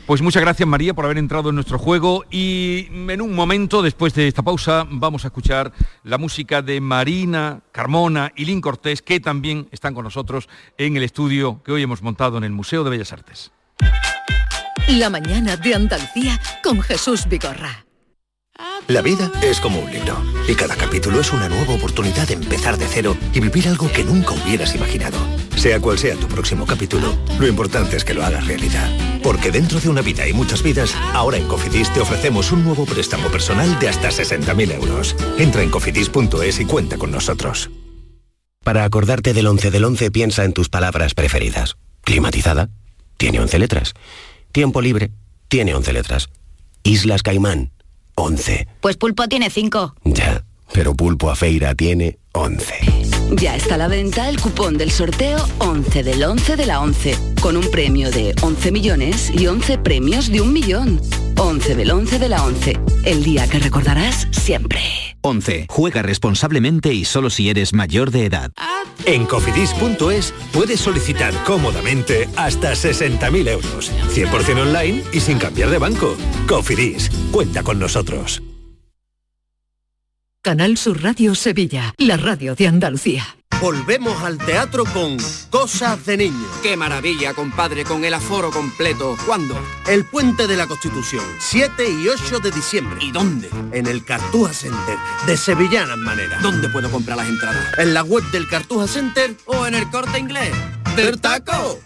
pues muchas gracias María por haber entrado en nuestro juego y en un momento, después de esta pausa, vamos a escuchar la música de Marina, Carmona y Lin Cortés, que también están con nosotros en el estudio que hoy hemos montado en el Museo de Bellas Artes. La mañana de Andalucía con Jesús Vigorra. La vida es como un libro y cada capítulo es una nueva oportunidad de empezar de cero y vivir algo que nunca hubieras imaginado. Sea cual sea tu próximo capítulo, lo importante es que lo hagas realidad. Porque dentro de una vida y muchas vidas, ahora en Cofidis te ofrecemos un nuevo préstamo personal de hasta 60.000 euros. Entra en cofidis.es y cuenta con nosotros. Para acordarte del 11 del 11 piensa en tus palabras preferidas. Climatizada, tiene 11 letras. Tiempo libre, tiene 11 letras. Islas Caimán, 11. Pues Pulpo tiene cinco. Ya, pero Pulpo a Feira tiene 11. Ya está a la venta el cupón del sorteo 11 del 11 de la 11, con un premio de 11 millones y 11 premios de un millón. 11 del 11 de la 11, el día que recordarás siempre. 11. Juega responsablemente y solo si eres mayor de edad. En cofidis.es puedes solicitar cómodamente hasta 60.000 euros. 100% online y sin cambiar de banco. Cofidis, cuenta con nosotros. Canal Sur Radio Sevilla, la radio de Andalucía. Volvemos al teatro con Cosas de Niños. ¡Qué maravilla, compadre, con el aforo completo! ¿Cuándo? El Puente de la Constitución, 7 y 8 de diciembre. ¿Y dónde? En el Cartuja Center, de Sevillanas Manera. ¿Dónde puedo comprar las entradas? En la web del Cartuja Center ¿O en el corte inglés? ¡Del taco!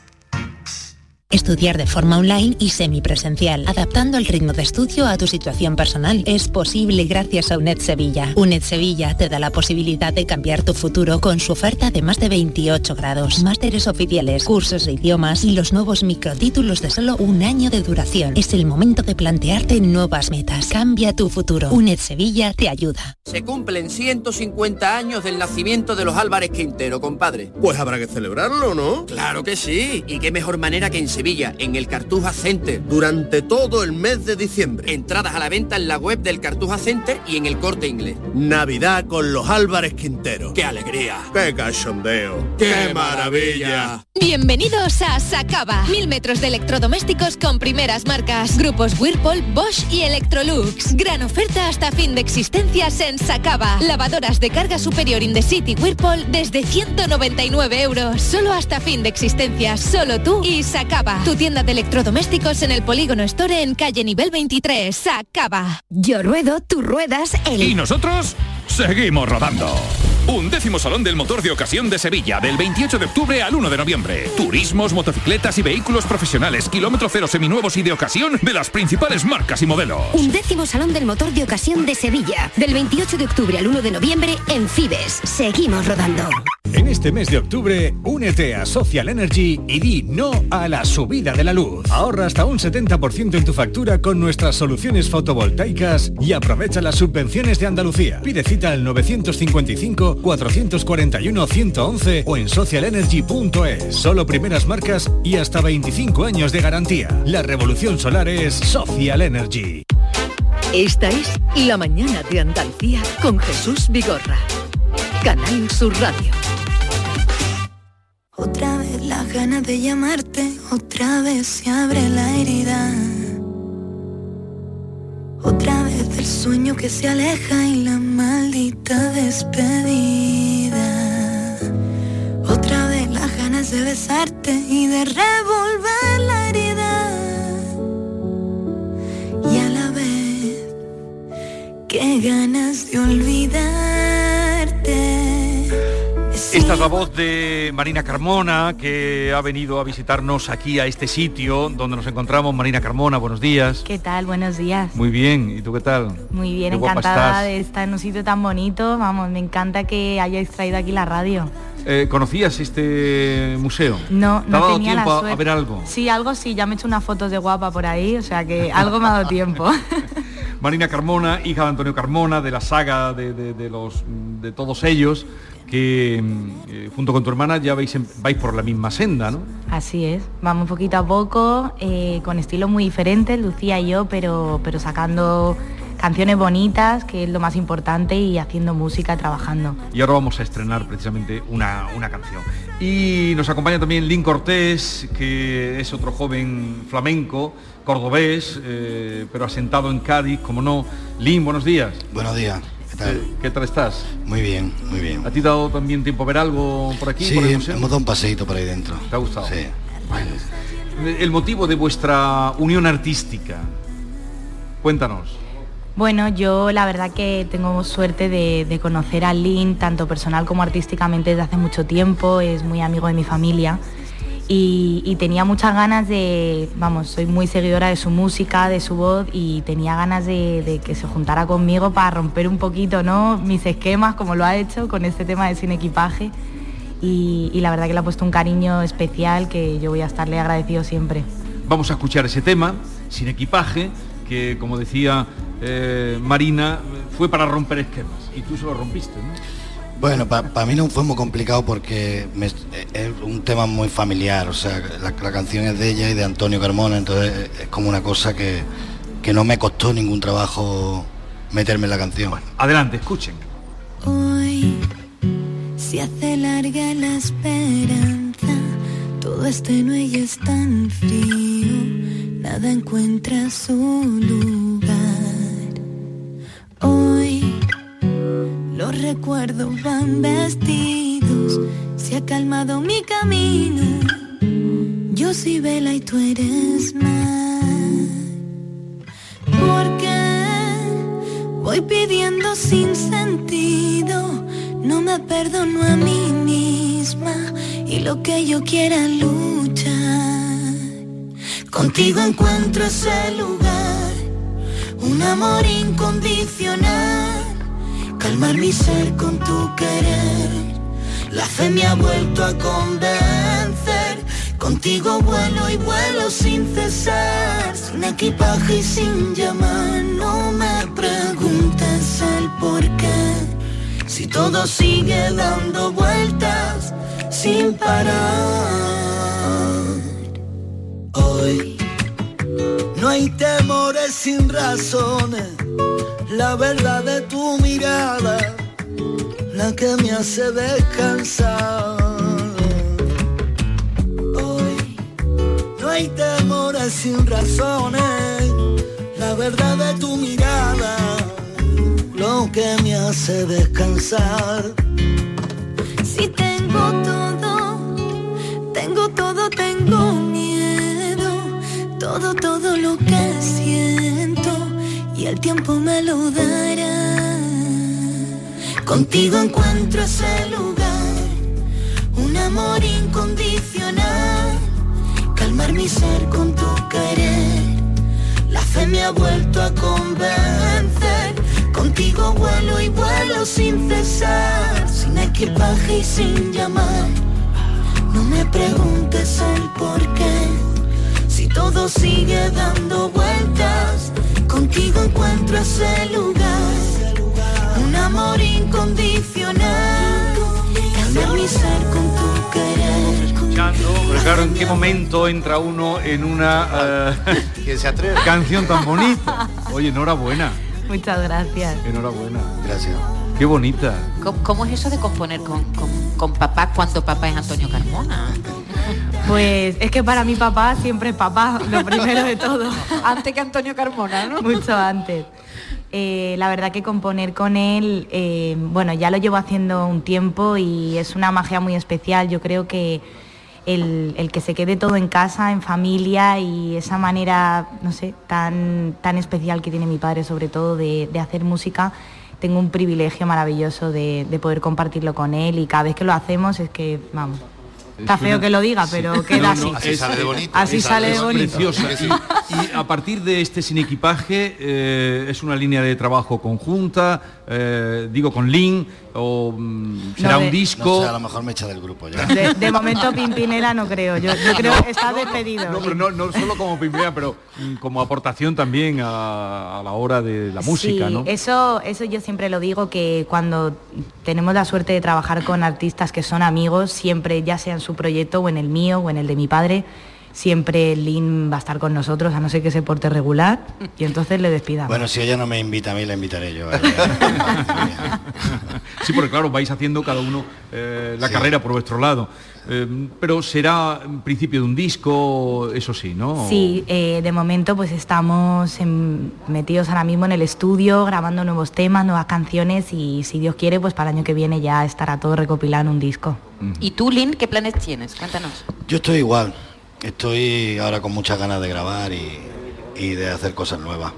Estudiar de forma online y semipresencial, adaptando el ritmo de estudio a tu situación personal. Es posible gracias a UNED Sevilla. UNED Sevilla te da la posibilidad de cambiar tu futuro con su oferta de más de 28 grados, másteres oficiales, cursos de idiomas y los nuevos microtítulos de solo un año de duración. Es el momento de plantearte nuevas metas. Cambia tu futuro. UNED Sevilla te ayuda. Se cumplen 150 años del nacimiento de los Álvarez Quintero, compadre. Pues habrá que celebrarlo, ¿no? Claro que sí. Y qué mejor manera que en Sevilla, en el Cartuja Center. Durante todo el mes de diciembre. Entradas a la venta en la web del Cartuja Center y en el corte inglés. Navidad con los Álvarez Quintero. ¡Qué alegría! ¡Qué cachondeo! ¡Qué maravilla! Bienvenidos a Sacaba. Mil metros de electrodomésticos con primeras marcas. Grupos Whirlpool, Bosch y Electrolux. Gran oferta hasta fin de existencias en Sacaba. Lavadoras de carga superior in the city Whirlpool desde 199 euros. Solo hasta fin de existencias. Solo tú y Sacaba. Tu tienda de electrodomésticos en el Polígono Store en calle nivel 23. Sacaba. Yo ruedo, tú ruedas, el... Y nosotros seguimos rodando. Undécimo Salón del Motor de Ocasión de Sevilla, del 28 de octubre al 1 de noviembre. Turismos, motocicletas y vehículos profesionales, kilómetro cero seminuevos y de ocasión de las principales marcas y modelos. Undécimo Salón del Motor de Ocasión de Sevilla, del 28 de octubre al 1 de noviembre en Fibes. Seguimos rodando. En este mes de octubre, únete a Social Energy y di no a la subida de la luz. Ahorra hasta un 70% en tu factura con nuestras soluciones fotovoltaicas y aprovecha las subvenciones de Andalucía. Pide cita al 955-441-111 o en socialenergy.es. Solo primeras marcas y hasta 25 años de garantía. La revolución solar es Social Energy. Esta es La Mañana de Andalucía con Jesús Vigorra. Canal Sur Radio. Otra vez las ganas de llamarte, otra vez se abre la herida. Otra el sueño que se aleja y la maldita despedida. Otra vez las ganas de besarte y de revolver la herida. Y a la vez, qué ganas de olvidarte. Esta es la voz de Marina Carmona, que ha venido a visitarnos aquí a este sitio donde nos encontramos. Marina Carmona, buenos días. ¿Qué tal? Buenos días. Muy bien, ¿y tú qué tal? Muy bien, Qué encantada estás. de estar en un sitio tan bonito. Vamos, me encanta que hayáis traído aquí la radio. Eh, ¿Conocías este museo? No, ¿Te ha no dado tenía tiempo la a- suerte. a ver algo? Sí, algo sí, ya me he hecho unas fotos de guapa por ahí, o sea que algo me ha dado tiempo. Marina Carmona, hija de Antonio Carmona, de la saga de, de- de los, de todos ellos, que mm, eh, junto con tu hermana ya vais, en- vais por la misma senda, ¿no? Así es, vamos poquito a poco, eh, con estilos muy diferentes, Lucía y yo, pero, pero sacando canciones bonitas, que es lo más importante, y haciendo música, trabajando. Y ahora vamos a estrenar precisamente una, una canción. Y nos acompaña también Lin Cortés, que es otro joven flamenco, cordobés, eh, pero asentado en Cádiz, como no. Lin, buenos días. Buenos días. ¿Qué tal? ¿Qué tal estás? Muy bien, muy bien. ¿A ti te ha dado también tiempo a ver algo por aquí? Sí, por el hemos dado un paseíto por ahí dentro. ¿Te ha gustado? Sí. Bueno. El motivo de vuestra unión artística. Cuéntanos. Bueno, yo la verdad que tengo suerte de, de conocer a Lin, tanto personal como artísticamente, desde hace mucho tiempo, es muy amigo de mi familia y, tenía muchas ganas de, vamos, soy muy seguidora de su música, de su voz y tenía ganas de, que se juntara conmigo para romper un poquito ¿no? mis esquemas, como lo ha hecho con este tema de sin equipaje y, y la verdad que le ha puesto un cariño especial que yo voy a estarle agradecido siempre. Vamos a escuchar ese tema, sin equipaje, que como decía eh, Marina, fue para romper esquemas. Y tú se lo rompiste, ¿no? Bueno, para mí no fue muy complicado porque me- es un tema muy familiar, o sea, la, la canción es de ella y de Antonio Carmona, entonces es como una cosa que, que no me costó ningún trabajo meterme en la canción. adelante, escuchen. Hoy se hace larga la esperanza, todo es tenue y es tan frío, nada encuentra su lugar. Hoy los recuerdos van vestidos, se ha calmado mi camino, yo soy vela y tú eres mar. Porque voy pidiendo sin sentido, no me perdono a mí misma y lo que yo quiera luchar. Contigo encuentro ese lugar, un amor incondicional, calmar mi ser con tu querer. La fe me ha vuelto a convencer. Contigo vuelo y vuelo sin cesar, sin equipaje y sin llamar. No me preguntes el por qué, si todo sigue dando vueltas sin parar. Hoy no hay temores sin razones, la verdad de tu mirada, la que me hace descansar. Hoy no hay temores sin razones, la verdad de tu mirada, lo que me hace descansar. Si tengo todo, tengo todo, tengo miedo, todo, todo lo que siento y el tiempo me lo dará. Contigo encuentro ese lugar, un amor incondicional, calmar mi ser con tu querer. La fe me ha vuelto a convencer. Contigo vuelo y vuelo sin cesar, sin equipaje y sin llamar. No me preguntes el por qué, todo sigue dando vueltas. Contigo encuentro ese lugar, un amor incondicional. Cambiar mi ser con tu querer. Escuchando, pero claro, ¿en qué momento entra uno en una eh, se atreve? canción tan bonita? Oye, enhorabuena, Muchas gracias. enhorabuena. Gracias. Qué bonita. ¿Cómo, cómo es eso de componer con, con- con papá cuando papá es Antonio Carmona? Pues es que para mi papá siempre es papá, lo primero de todo. Antes que Antonio Carmona, ¿no? Mucho antes. Eh, la verdad que componer con él, eh, bueno, ya lo llevo haciendo un tiempo y es una magia muy especial. Yo creo que el, el que se quede todo en casa, en familia y esa manera, no sé, tan, tan especial que tiene mi padre sobre todo de, de hacer música, tengo un privilegio maravilloso de, de poder compartirlo con él y cada vez que lo hacemos es que, vamos, está Es feo que lo diga, pero queda no, así. es- Así sale de es bonito. preciosa. Y, y a partir de este sin equipaje, eh, ¿es una línea de trabajo conjunta? eh, digo, con Link, o mm, será No, un disco. No sé, a lo mejor me echa del grupo ya. De, de momento Pimpinela no creo, yo, yo creo que está despedido. No, pero no, no solo como primera, pero mm, como aportación también a, a la hora de la música, sí, ¿no? eso, eso yo siempre lo digo, que cuando tenemos la suerte de trabajar con artistas que son amigos, siempre, ya sea en su proyecto o en el mío o en el de mi padre, siempre Lynn va a estar con nosotros, a no ser que se porte regular, y entonces le despidamos. Bueno, si ella no me invita a mí, la invitaré yo. Sí, porque claro, vais haciendo cada uno eh, la Sí. carrera por vuestro lado. Eh, pero será en principio de un disco, eso sí, ¿no? Sí, eh, de momento pues estamos en- metidos ahora mismo en el estudio, grabando nuevos temas, nuevas canciones y si Dios quiere, pues para el año que viene ya estará todo recopilado en un disco. ¿Y tú, Lynn, qué planes tienes? Cuéntanos. Yo estoy igual. Estoy ahora con muchas ganas de grabar y, de hacer cosas nuevas.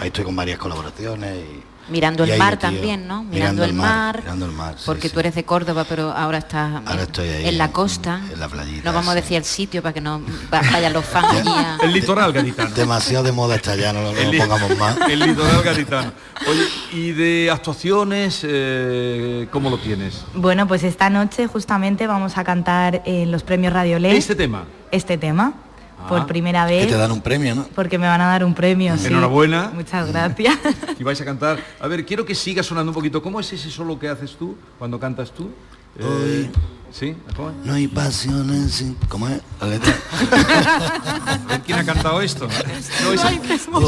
Ahí estoy con varias colaboraciones y Mirando el mar también, ¿no? Mirando el mar, mirando el mar, porque sí. tú eres de Córdoba, pero ahora estás Ahora estoy ahí en la costa. en la playita, No vamos a decir el sitio para que no va- vayan los fans allí a- El litoral gaditano. Demasiado de moda está ya, no lo, no pongamos más. El litoral gaditano. Oye, ¿y de actuaciones, eh, cómo lo tienes? Bueno, pues esta noche justamente vamos a cantar en los premios Radiolé Este tema. este tema Ah. por primera Que vez. te dan un premio, ¿no? Porque me van a dar un premio. sí. Enhorabuena. Muchas gracias. Y vais a cantar. A ver, quiero que siga sonando un poquito. ¿Cómo es ese solo que haces tú cuando cantas tú? Eh, ¿Sí? ¿Cómo es? No hay pasiones sin... ¿Cómo es? La letra. A ver, ¿Quién ha cantado esto? No,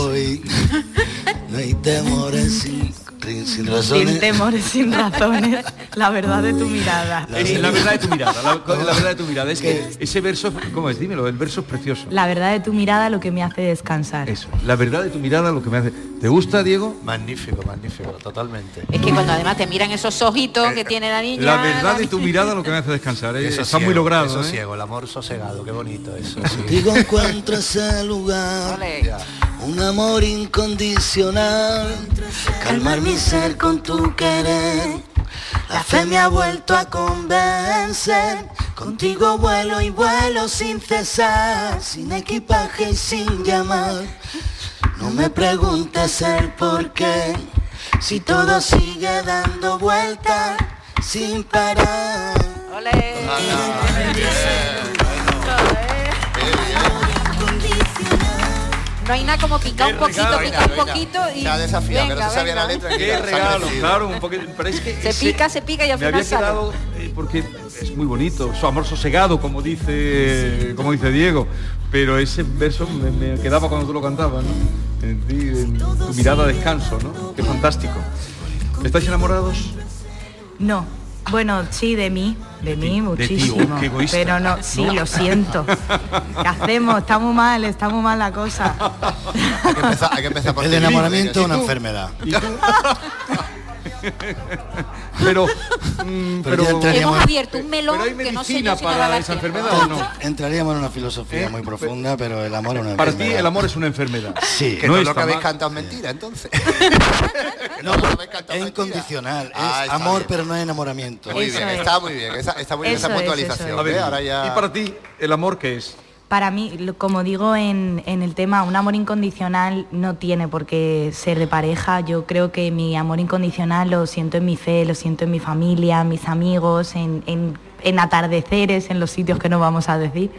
Hoy no hay temores sin, sin razones. Sin temores, sin razones. La verdad de tu mirada. Es la verdad de tu mirada, la, la verdad de tu mirada. Es que ese verso, ¿cómo es? Dímelo, el verso es precioso. La verdad de tu mirada lo que me hace descansar. Eso, la verdad de tu mirada lo que me hace. ¿Te gusta, Diego? Magnífico, magnífico, totalmente. Es que cuando además te miran esos ojitos que tiene la niña. La verdad de tu mirada lo que me hace descansar. ¿eh? Eso Está muy ciego, logrado. Eso ¿eh? ciego, el amor sosegado, qué bonito eso. sí. Contigo encuentro ese lugar, un amor incondicional, calmar mi ser con tu querer. La fe me ha vuelto a convencer, contigo vuelo y vuelo sin cesar, sin equipaje y sin llamar. No me preguntes el por qué, si todo sigue dando vueltas sin parar. No hay nada como picar un poquito, regalo. picar un Venga, poquito y. Te ha desafiado, que no Venga, se sabía la venga. letra. Qué regalo, claro, un poquito. Pero es que Se pica, se pica y al me final había sale. quedado eh, porque es muy bonito, su amor sosegado, como dice, como dice Diego. Pero ese verso me, me quedaba cuando tú lo cantabas, ¿no? En, ti, en tu mirada descanso, ¿no? Qué fantástico. ¿Estáis enamorados? No. Bueno, sí, de mí, de mí muchísimo. oh, qué egoísta. pero no, sí, ¿No? lo siento. ¿Qué hacemos? Está muy mal, está muy mal la cosa. Hay que empezar, hay que empezar por El enamoramiento es una ¿Y tú? enfermedad. Pero, mm, Pero Hemos abierto un melón pero hay que no sé medicina yo si para esa enfermedad o no. Entraríamos en una filosofía muy profunda, pero el amor es una Para ti enfermedad. el amor es una enfermedad. Sí. Que no todo lo que habéis cantado es mentira, entonces. No, es incondicional, Ah, es está amor, bien. pero no es enamoramiento. Muy bien, está muy bien. Esa, está muy bien esa Eso es, puntualización. eso A ver, ¿eh? Ahora ya... Y para ti, el amor qué es? Para mí, como digo en, en el tema, un amor incondicional no tiene por qué ser de pareja. Yo creo que mi amor incondicional lo siento en mi fe, lo siento en mi familia, en mis amigos, en, en- en atardeceres, en los sitios que no vamos a decir.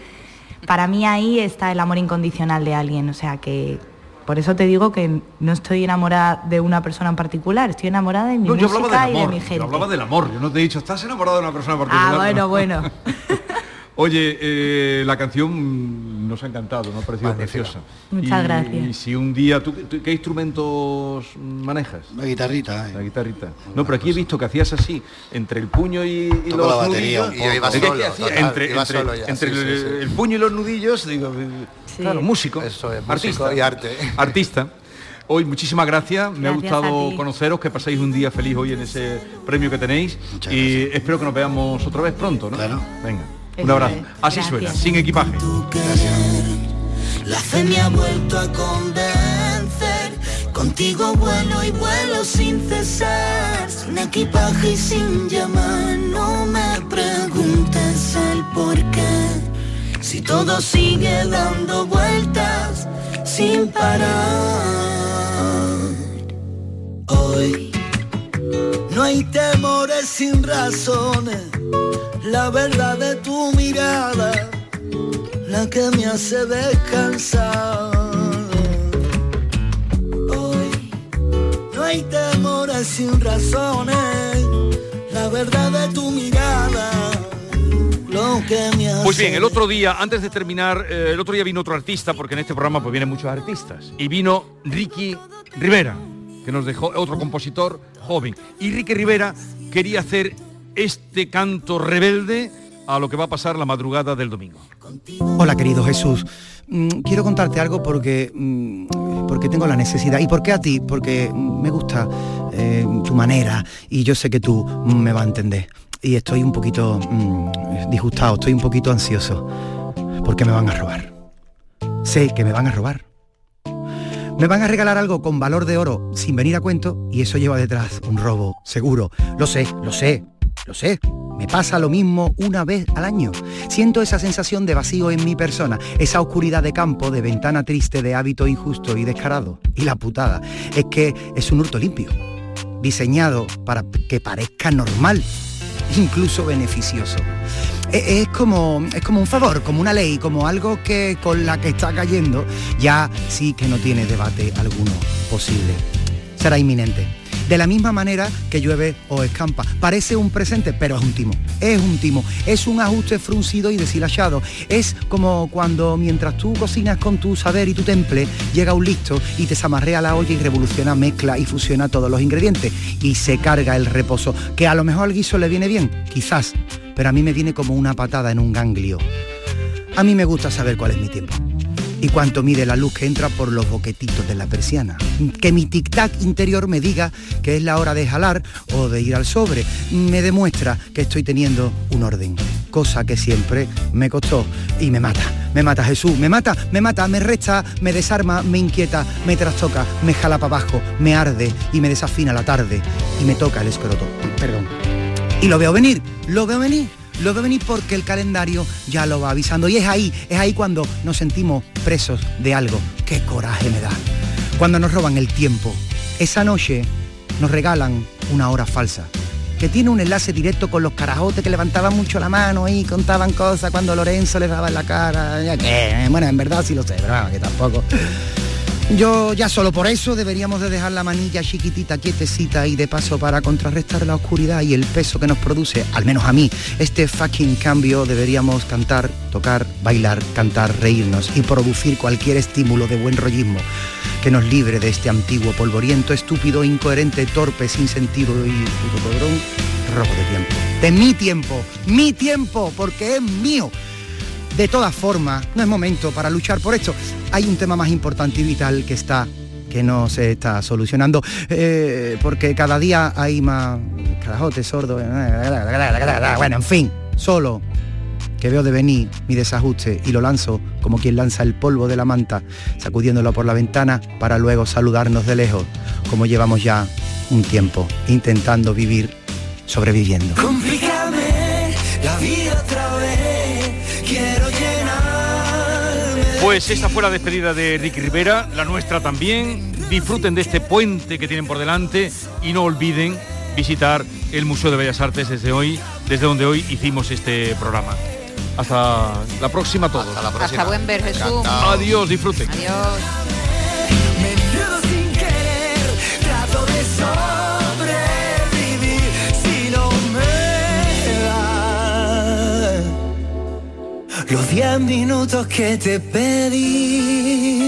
Para mí ahí está el amor incondicional de alguien. O sea que por eso te digo que no estoy enamorada de una persona en particular, estoy enamorada de mi No, yo hablaba música del y de mi yo gente. hablaba del amor. Yo no te he dicho, estás enamorado de una persona particular. Ah, bueno, bueno. Oye, eh, la canción nos ha encantado, nos ha parecido preciosa. Muchas Y- gracias. Y si un día, ¿tú, tú qué instrumentos manejas? La guitarrita. La guitarrita. No, pero aquí he visto que hacías así, entre el puño y, los la batería nudillos. Y iba solo, total, entre iba entre- solo ya, entre sí, el, sí, sí. el puño y los nudillos, digo, claro, músico, Eso es, artista músico y arte. Artista. Hoy muchísimas gracias, me ha gustado conoceros, que paséis un día feliz hoy en ese premio que tenéis Muchas y espero que nos veamos otra vez pronto, ¿no? Claro. Venga, un abrazo. Así Gracias. suena, sin equipaje. La fe me ha vuelto a convencer. Contigo vuelo y vuelo sin cesar. Sin equipaje y sin llamar. No me preguntes el por qué. Si todo sigue dando vueltas sin parar. Hoy no hay temores sin razones. La verdad de tu mirada la que me hace descansar. Hoy no hay temores sin razones, la verdad de tu mirada, lo que me hace. Pues bien, el otro día, antes de terminar, eh, el otro día vino otro artista, porque en este programa pues vienen muchos artistas, y vino Ricky Rivera, que nos dejó otro compositor joven. Y Ricky Rivera quería hacer este canto rebelde a lo que va a pasar la madrugada del domingo. Hola querido Jesús, Mm, quiero contarte algo porque, mm, porque tengo la necesidad. ¿Y por qué a ti? Porque me gusta eh, tu manera y yo sé que tú me vas a entender. Y estoy un poquito mm, disgustado, estoy un poquito ansioso, porque me van a robar. Sé que me van a robar. Me van a regalar algo con valor de oro sin venir a cuento y eso lleva detrás un robo, seguro. Lo sé, lo sé, lo sé. Me pasa lo mismo una vez al año. Siento esa sensación de vacío en mi persona, esa oscuridad de campo, de ventana triste, de hábito injusto y descarado. Y la putada es que es un hurto limpio, diseñado para que parezca normal, incluso beneficioso. E- Es como, es como un favor, como una ley, como algo que con la que está cayendo ya sí que no tiene debate alguno posible. Será inminente. De la misma manera que llueve o escampa. Parece un presente, pero es un timo. Es un timo. Es un ajuste fruncido y deshilachado. Es como cuando mientras tú cocinas con tu saber y tu temple, llega un listo y te zamarrea la olla y revoluciona, mezcla y fusiona todos los ingredientes. Y se carga el reposo. Que a lo mejor al guiso le viene bien, quizás. Pero a mí me viene como una patada en un ganglio. A mí me gusta saber cuál es mi tiempo. Y cuánto mide la luz que entra por los boquetitos de la persiana. Que mi tic-tac interior me diga que es la hora de jalar o de ir al sobre. Me demuestra que estoy teniendo un orden. Cosa que siempre me costó y me mata. Me mata Jesús, me mata, me mata, me resta, me desarma, me inquieta, me trastoca, me jala para abajo, me arde y me desafina la tarde y me toca el escroto. Perdón. Y lo veo venir, lo veo venir. Lo veo venir porque el calendario ya lo va avisando. Y es ahí, es ahí cuando nos sentimos presos de algo. ¡Qué coraje me da! Cuando nos roban el tiempo. Esa noche nos regalan una hora falsa. Que tiene un enlace directo con los carajotes que levantaban mucho la mano y contaban cosas cuando Lorenzo les daba en la cara. Bueno, en verdad sí lo sé, pero que tampoco. Yo ya solo por eso deberíamos de dejar la manilla chiquitita, quietecita y de paso para contrarrestar la oscuridad y el peso que nos produce, al menos a mí, este fucking cambio deberíamos cantar, tocar, bailar, cantar, reírnos y producir cualquier estímulo de buen rollismo que nos libre de este antiguo polvoriento, estúpido, incoherente, torpe, sin sentido y puto podrón, robo de tiempo. De mi tiempo, mi tiempo, porque es mío. De todas formas, no es momento para luchar por esto. Hay un tema más importante y vital que está que no se está solucionando, eh, porque cada día hay más carajotes, sordos, bueno, en fin, solo que veo de venir mi desajuste y lo lanzo como quien lanza el polvo de la manta, sacudiéndolo por la ventana para luego saludarnos de lejos, como llevamos ya un tiempo intentando vivir sobreviviendo. Pues esta fue la despedida de Ricky Rivera, la nuestra también. Disfruten de este puente que tienen por delante y no olviden visitar el Museo de Bellas Artes desde hoy, desde donde hoy hicimos este programa. Hasta la próxima a todos. Hasta la Hasta buen ver, Jesús. Adiós, disfruten. Adiós. Los diez minutos que te pedí.